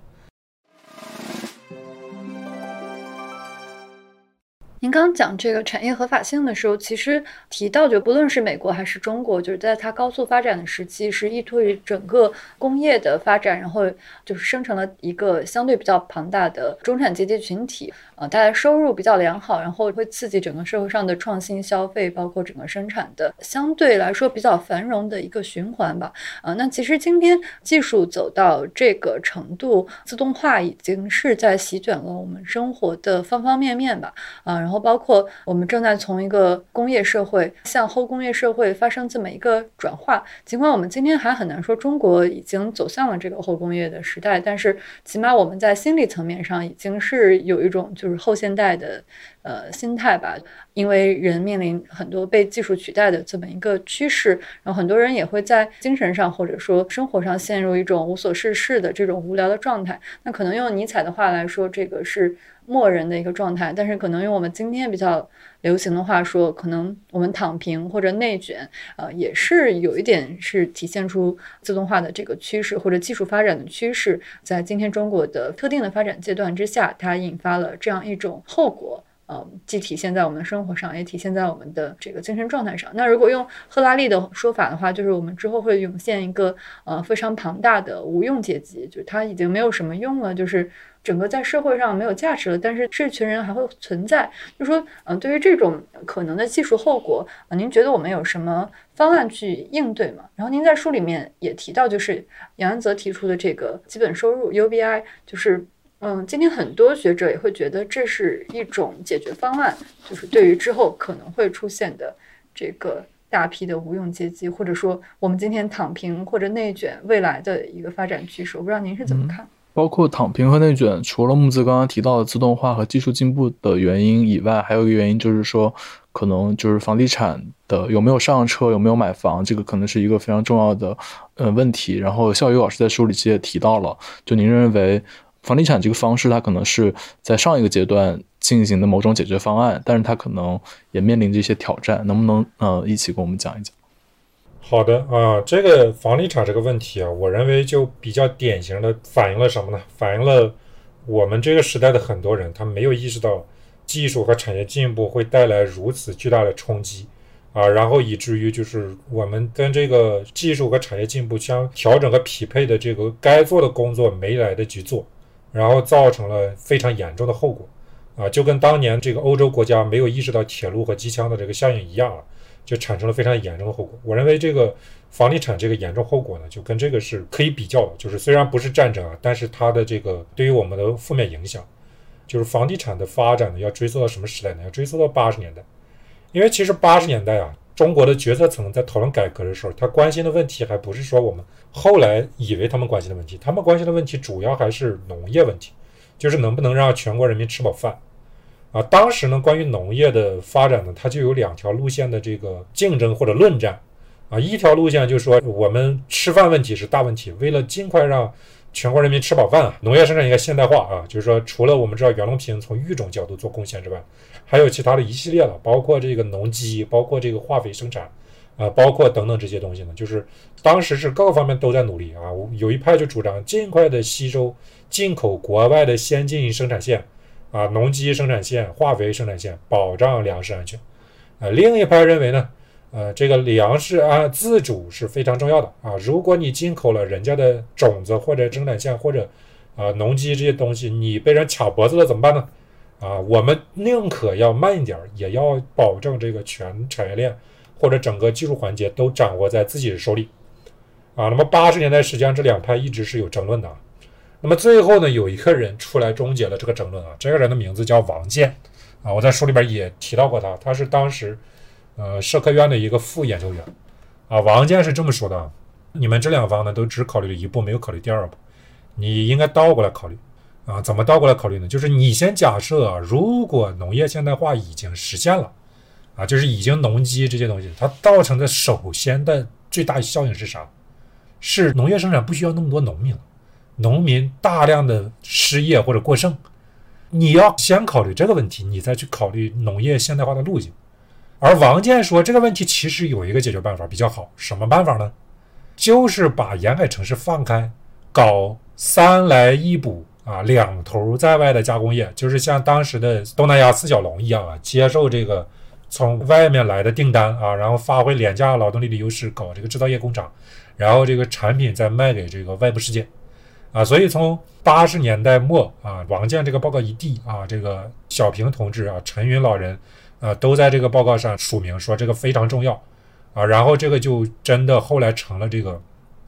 您刚讲这个产业合法性的时候，其实提到就不论是美国还是中国，就是在它高速发展的时期，是依托于整个工业的发展，然后就是生成了一个相对比较庞大的中产阶级群体。啊，大家收入比较良好，然后会刺激整个社会上的创新消费，包括整个生产的相对来说比较繁荣的一个循环吧。啊，那其实今天技术走到这个程度，自动化已经是在席卷了我们生活的方方面面吧。啊，然后然后包括我们正在从一个工业社会向后工业社会发生这么一个转化。尽管我们今天还很难说中国已经走向了这个后工业的时代，但是起码我们在心理层面上已经是有一种就是。后现代的呃心态吧，因为人面临很多被技术取代的这么一个趋势，然后很多人也会在精神上或者说生活上陷入一种无所事事的这种无聊的状态。那可能用尼采的话来说，这个是默认的一个状态。但是可能用我们今天比较流行的话说，可能我们躺平或者内卷，呃，也是有一点是体现出自动化的这个趋势或者技术发展的趋势，在今天中国的特定的发展阶段之下，它引发了这样一种后果。呃，既体现在我们的生活上，也体现在我们的这个精神状态上。那如果用赫拉利的说法的话，就是我们之后会涌现一个呃非常庞大的无用阶级，就是他已经没有什么用了，就是整个在社会上没有价值了。但是这群人还会存在，就说嗯，对于这种可能的技术后果，啊，您觉得我们有什么方案去应对吗？然后您在书里面也提到，就是杨安泽提出的这个基本收入 UBI，就是。嗯，今天很多学者也会觉得这是一种解决方案，就是对于之后可能会出现的这个大批的无用阶级，或者说我们今天躺平或者内卷未来的一个发展趋势。我不知道您是怎么看？包括躺平和内卷，除了木子刚刚提到的自动化和技术进步的原因以外，还有一个原因就是说，可能就是房地产的有没有上车，有没有买房，这个可能是一个非常重要的呃问题。然后校友老师在书里其实也提到了，就您认为。房地产这个方式，它可能是在上一个阶段进行的某种解决方案，但是它可能也面临着一些挑战，能不能呃一起跟我们讲一讲？好的啊，这个房地产这个问题啊，我认为就比较典型的反映了什么呢？反映了我们这个时代的很多人，他没有意识到技术和产业进步会带来如此巨大的冲击啊，然后以至于就是我们跟这个技术和产业进步相调整和匹配的这个该做的工作没来得及做。然后造成了非常严重的后果，啊，就跟当年这个欧洲国家没有意识到铁路和机枪的这个效应一样啊，就产生了非常严重的后果。我认为这个房地产这个严重后果呢，就跟这个是可以比较的，就是虽然不是战争啊，但是它的这个对于我们的负面影响，就是房地产的发展呢，要追溯到什么时代呢？要追溯到八十年代，因为其实八十年代啊。中国的决策层在讨论改革的时候，他关心的问题还不是说我们后来以为他们关心的问题，他们关心的问题主要还是农业问题，就是能不能让全国人民吃饱饭。啊，当时呢，关于农业的发展呢，它就有两条路线的这个竞争或者论战。啊，一条路线就是说我们吃饭问题是大问题，为了尽快让全国人民吃饱饭啊，农业生产应该现代化啊，就是说除了我们知道袁隆平从育种角度做贡献之外，还有其他的一系列的，包括这个农机，包括这个化肥生产，啊，包括等等这些东西呢，就是当时是各个方面都在努力啊。有一派就主张尽快的吸收进口国外的先进生产线，啊，农机生产线、化肥生产线，保障粮食安全。呃，另一派认为呢？呃，这个粮食啊，自主是非常重要的啊。如果你进口了人家的种子或者生产线或者啊农机这些东西，你被人卡脖子了怎么办呢？啊，我们宁可要慢一点，也要保证这个全产业链或者整个技术环节都掌握在自己的手里啊。那么八十年代，实际上这两派一直是有争论的。那么最后呢，有一个人出来终结了这个争论啊，这个人的名字叫王健啊，我在书里边也提到过他，他是当时。呃，社科院的一个副研究员，啊，王健是这么说的：你们这两方呢，都只考虑了一步，没有考虑第二步。你应该倒过来考虑，啊，怎么倒过来考虑呢？就是你先假设，如果农业现代化已经实现了，啊，就是已经农机这些东西，它造成的首先的最大效应是啥？是农业生产不需要那么多农民，农民大量的失业或者过剩。你要先考虑这个问题，你再去考虑农业现代化的路径。而王健说，这个问题其实有一个解决办法比较好，什么办法呢？就是把沿海城市放开，搞三来一补啊，两头在外的加工业，就是像当时的东南亚四小龙一样啊，接受这个从外面来的订单啊，然后发挥廉价劳动力的优势，搞这个制造业工厂，然后这个产品再卖给这个外部世界啊。所以从八十年代末啊，王健这个报告一递啊，这个小平同志啊，陈云老人。啊，都在这个报告上署名说这个非常重要，啊，然后这个就真的后来成了这个，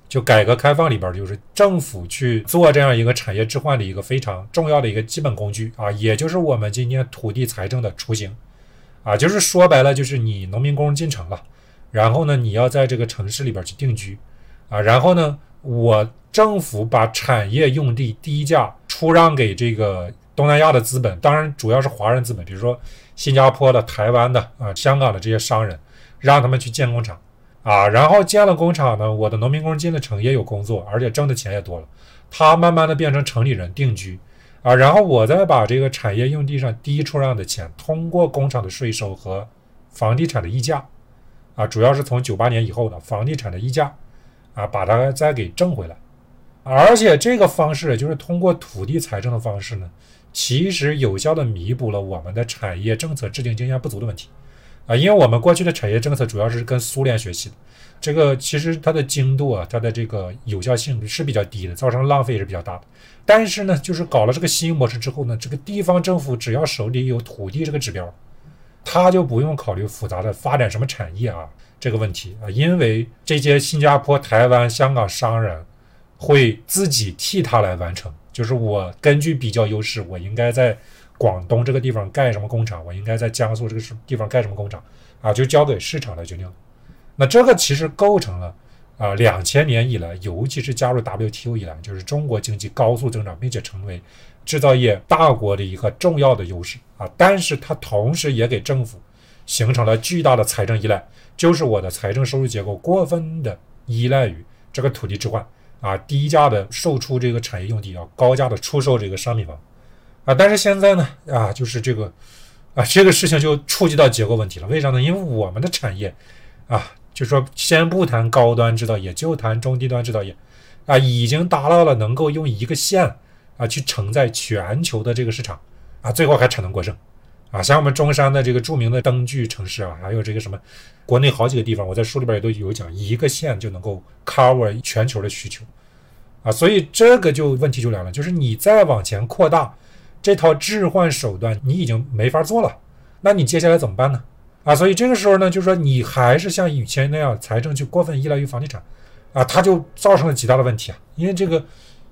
就改革开放里边就是政府去做这样一个产业置换的一个非常重要的一个基本工具啊，也就是我们今天土地财政的雏形，啊，就是说白了就是你农民工进城了，然后呢你要在这个城市里边去定居，啊，然后呢我政府把产业用地低价出让给这个东南亚的资本，当然主要是华人资本，比如说。新加坡的、台湾的啊、香港的这些商人，让他们去建工厂啊，然后建了工厂呢，我的农民工进了城也有工作，而且挣的钱也多了。他慢慢的变成城里人定居啊，然后我再把这个产业用地上低出让的钱，通过工厂的税收和房地产的溢价啊，主要是从九八年以后的房地产的溢价啊，把它再给挣回来。而且这个方式就是通过土地财政的方式呢。其实有效的弥补了我们的产业政策制定经验不足的问题，啊，因为我们过去的产业政策主要是跟苏联学习的，这个其实它的精度啊，它的这个有效性是比较低的，造成浪费也是比较大的。但是呢，就是搞了这个新模式之后呢，这个地方政府只要手里有土地这个指标，他就不用考虑复杂的发展什么产业啊这个问题啊，因为这些新加坡、台湾、香港商人会自己替他来完成。就是我根据比较优势，我应该在广东这个地方盖什么工厂，我应该在江苏这个地方盖什么工厂，啊，就交给市场来决定。那这个其实构成了啊，两千年以来，尤其是加入 WTO 以来，就是中国经济高速增长，并且成为制造业大国的一个重要的优势啊。但是它同时也给政府形成了巨大的财政依赖，就是我的财政收入结构过分的依赖于这个土地置换。啊，低价的售出这个产业用地，要高价的出售这个商品房，啊，但是现在呢，啊，就是这个，啊，这个事情就触及到结构问题了。为啥呢？因为我们的产业，啊，就说先不谈高端制造业，就谈中低端制造业，啊，已经达到了能够用一个县啊去承载全球的这个市场，啊，最后还产能过剩。啊，像我们中山的这个著名的灯具城市啊，还有这个什么，国内好几个地方，我在书里边也都有讲，一个县就能够 cover 全球的需求，啊，所以这个就问题就来了，就是你再往前扩大这套置换手段，你已经没法做了，那你接下来怎么办呢？啊，所以这个时候呢，就是说你还是像以前那样，财政去过分依赖于房地产，啊，它就造成了极大的问题啊，因为这个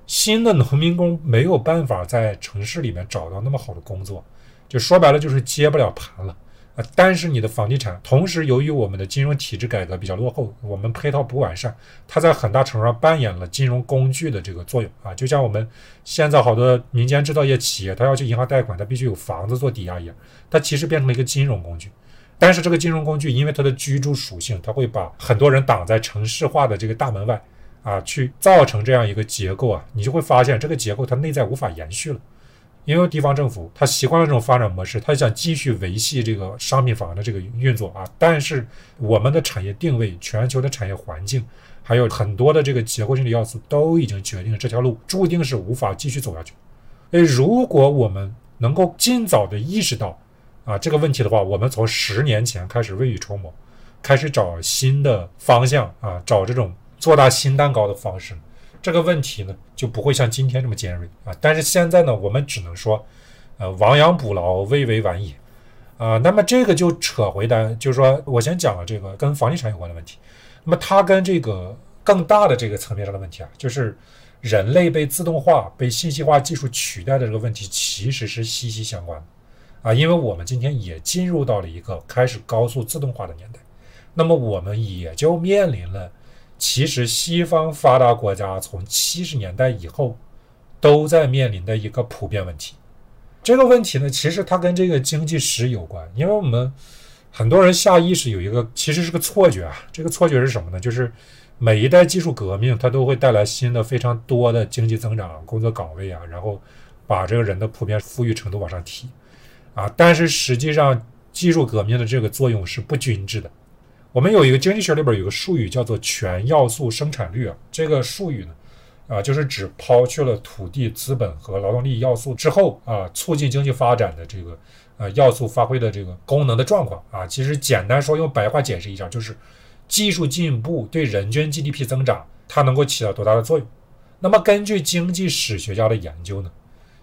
新的农民工没有办法在城市里面找到那么好的工作。就说白了就是接不了盘了啊！但是你的房地产，同时由于我们的金融体制改革比较落后，我们配套不完善，它在很大程度上扮演了金融工具的这个作用啊！就像我们现在好多民间制造业企业，它要去银行贷款，它必须有房子做抵押一样，它其实变成了一个金融工具。但是这个金融工具因为它的居住属性，它会把很多人挡在城市化的这个大门外啊，去造成这样一个结构啊，你就会发现这个结构它内在无法延续了。因为地方政府他习惯了这种发展模式，他想继续维系这个商品房的这个运作啊。但是我们的产业定位、全球的产业环境，还有很多的这个结构性的要素，都已经决定了这条路注定是无法继续走下去。诶，如果我们能够尽早的意识到啊这个问题的话，我们从十年前开始未雨绸缪，开始找新的方向啊，找这种做大新蛋糕的方式。这个问题呢就不会像今天这么尖锐啊，但是现在呢，我们只能说，呃，亡羊补牢，未为晚也，啊，那么这个就扯回来，就是说我先讲了这个跟房地产有关的问题，那么它跟这个更大的这个层面上的问题啊，就是人类被自动化、被信息化技术取代的这个问题，其实是息息相关的，啊，因为我们今天也进入到了一个开始高速自动化的年代，那么我们也就面临了。其实，西方发达国家从七十年代以后都在面临的一个普遍问题。这个问题呢，其实它跟这个经济史有关，因为我们很多人下意识有一个其实是个错觉啊。这个错觉是什么呢？就是每一代技术革命，它都会带来新的非常多的经济增长、工作岗位啊，然后把这个人的普遍富裕程度往上提啊。但是实际上，技术革命的这个作用是不均质的。我们有一个经济学里边有个术语叫做全要素生产率啊，这个术语呢，啊，就是指抛去了土地、资本和劳动力要素之后啊，促进经济发展的这个呃要素发挥的这个功能的状况啊。其实简单说，用白话解释一下，就是技术进步对人均 GDP 增长它能够起到多大的作用。那么根据经济史学家的研究呢，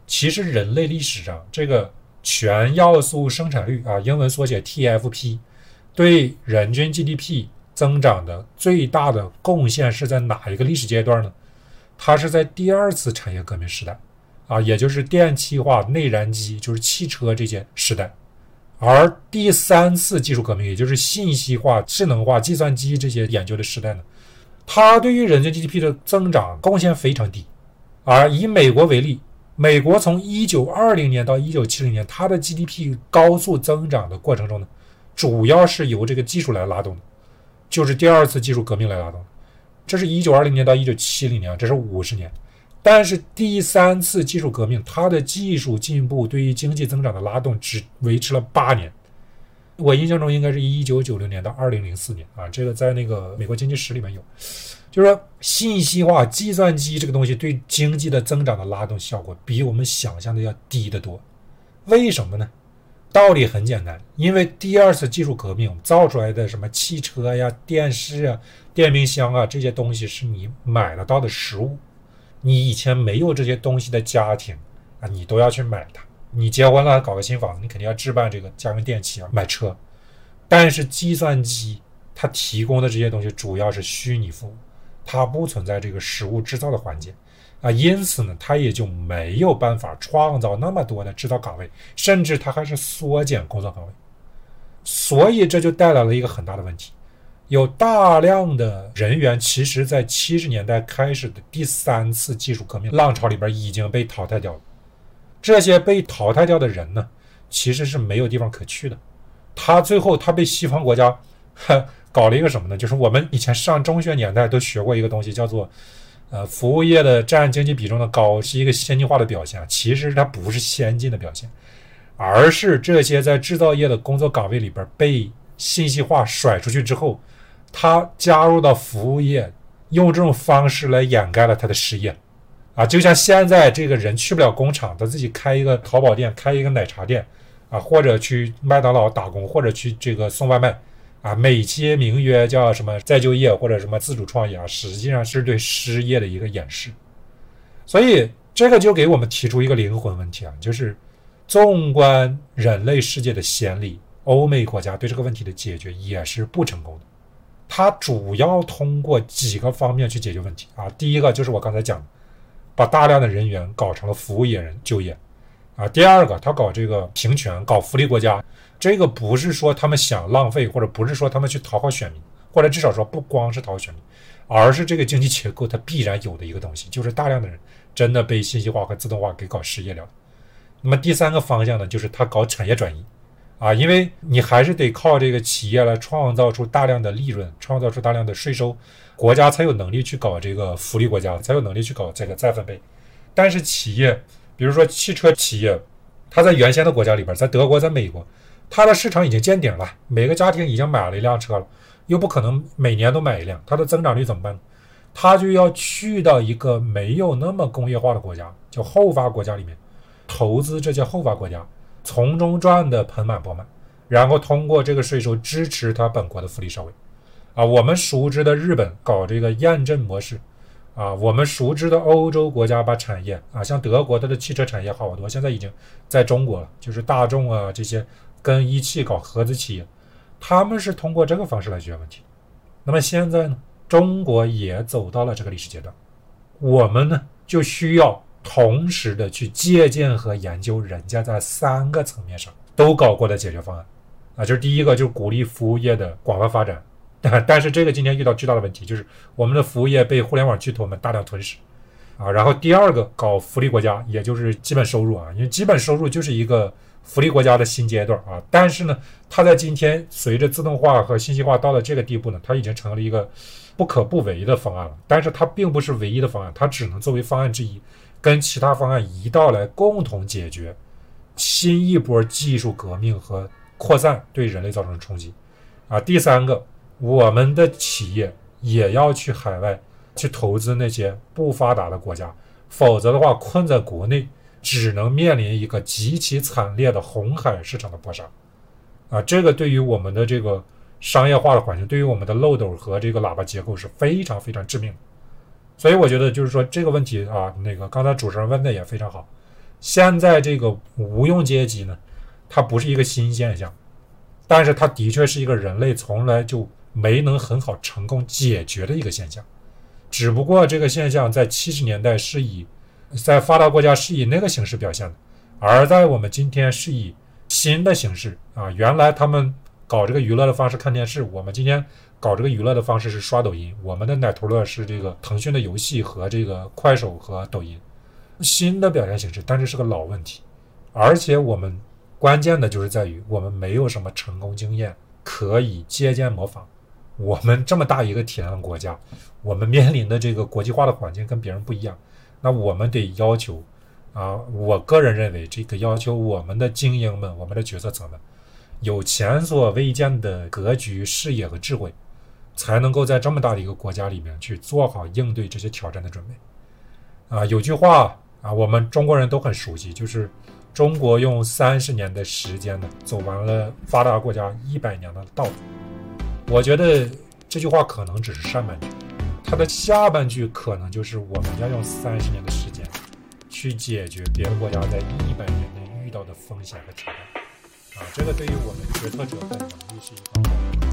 其实人类历史上这个全要素生产率啊，英文缩写 TFP。对人均 GDP 增长的最大的贡献是在哪一个历史阶段呢？它是在第二次产业革命时代，啊，也就是电气化、内燃机，就是汽车这些时代。而第三次技术革命，也就是信息化、智能化、计算机这些研究的时代呢，它对于人均 GDP 的增长贡献非常低。而以美国为例，美国从1920年到1970年，它的 GDP 高速增长的过程中呢。主要是由这个技术来拉动的，就是第二次技术革命来拉动的。这是一九二零年到一九七零年，这是五十年。但是第三次技术革命，它的技术进步对于经济增长的拉动只维持了八年。我印象中应该是一九九零年到二零零四年啊，这个在那个美国经济史里面有，就是说信息化、计算机这个东西对经济的增长的拉动效果比我们想象的要低得多。为什么呢？道理很简单，因为第二次技术革命造出来的什么汽车呀、电视啊、电冰箱啊这些东西是你买得到的实物，你以前没有这些东西的家庭啊，你都要去买它。你结婚了，搞个新房子，你肯定要置办这个家用电器啊，买车。但是计算机它提供的这些东西主要是虚拟服务，它不存在这个实物制造的环节。啊，因此呢，他也就没有办法创造那么多的制造岗位，甚至他还是缩减工作岗位，所以这就带来了一个很大的问题，有大量的人员其实在七十年代开始的第三次技术革命浪潮里边已经被淘汰掉了，这些被淘汰掉的人呢，其实是没有地方可去的，他最后他被西方国家 搞了一个什么呢？就是我们以前上中学年代都学过一个东西，叫做。呃，服务业的占经济比重的高是一个先进化的表现，其实它不是先进的表现，而是这些在制造业的工作岗位里边被信息化甩出去之后，他加入到服务业，用这种方式来掩盖了他的失业，啊，就像现在这个人去不了工厂，他自己开一个淘宝店，开一个奶茶店，啊，或者去麦当劳打工，或者去这个送外卖。啊，美其名曰叫什么再就业或者什么自主创业啊，实际上是对失业的一个掩饰。所以这个就给我们提出一个灵魂问题啊，就是纵观人类世界的先例，欧美国家对这个问题的解决也是不成功的。它主要通过几个方面去解决问题啊。第一个就是我刚才讲的，把大量的人员搞成了服务业人就业啊。第二个，他搞这个平权，搞福利国家。这个不是说他们想浪费，或者不是说他们去讨好选民，或者至少说不光是讨好选民，而是这个经济结构它必然有的一个东西，就是大量的人真的被信息化和自动化给搞失业了。那么第三个方向呢，就是他搞产业转移，啊，因为你还是得靠这个企业来创造出大量的利润，创造出大量的税收，国家才有能力去搞这个福利国家，才有能力去搞这个再分配。但是企业，比如说汽车企业，它在原先的国家里边，在德国，在美国，它的市场已经见顶了，每个家庭已经买了一辆车了，又不可能每年都买一辆，它的增长率怎么办呢？它就要去到一个没有那么工业化的国家，叫后发国家里面，投资这些后发国家。从中赚的盆满钵满，然后通过这个税收支持它本国的福利社会，啊，我们熟知的日本搞这个验证模式，啊，我们熟知的欧洲国家把产业啊，像德国它的汽车产业好多，现在已经在中国了，就是大众啊这些跟一汽搞合资企业，他们是通过这个方式来解决问题。那么现在呢，中国也走到了这个历史阶段，我们呢就需要。同时的去借鉴和研究人家在三个层面上都搞过的解决方案，啊，就是第一个就是鼓励服务业的广泛发展，但是这个今天遇到巨大的问题，就是我们的服务业被互联网巨头们大量吞噬，啊，然后第二个搞福利国家，也就是基本收入啊，因为基本收入就是一个福利国家的新阶段啊，但是呢，它在今天随着自动化和信息化到了这个地步呢，它已经成了一个不可不为的方案了，但是它并不是唯一的方案，它只能作为方案之一。跟其他方案一道来共同解决新一波技术革命和扩散对人类造成的冲击啊！第三个，我们的企业也要去海外去投资那些不发达的国家，否则的话，困在国内只能面临一个极其惨烈的红海市场的搏杀啊！这个对于我们的这个商业化的环境，对于我们的漏斗和这个喇叭结构是非常非常致命的。所以我觉得就是说这个问题啊，那个刚才主持人问的也非常好。现在这个无用阶级呢，它不是一个新现象，但是它的确是一个人类从来就没能很好成功解决的一个现象。只不过这个现象在七十年代是以在发达国家是以那个形式表现的，而在我们今天是以新的形式啊，原来他们搞这个娱乐的方式看电视，我们今天。搞这个娱乐的方式是刷抖音，我们的奶头乐是这个腾讯的游戏和这个快手和抖音，新的表现形式，但是是个老问题，而且我们关键的就是在于我们没有什么成功经验可以借鉴模仿。我们这么大一个体量的国家，我们面临的这个国际化的环境跟别人不一样，那我们得要求啊，我个人认为这个要求我们的精英们，我们的决策层们有前所未见的格局、视野和智慧。才能够在这么大的一个国家里面去做好应对这些挑战的准备。啊，有句话啊，我们中国人都很熟悉，就是中国用三十年的时间呢，走完了发达国家一百年的道路。我觉得这句话可能只是上半句，它的下半句可能就是我们要用三十年的时间去解决别的国家在一百年内遇到的风险和挑战。啊，这个对于我们决策者的能力是一个。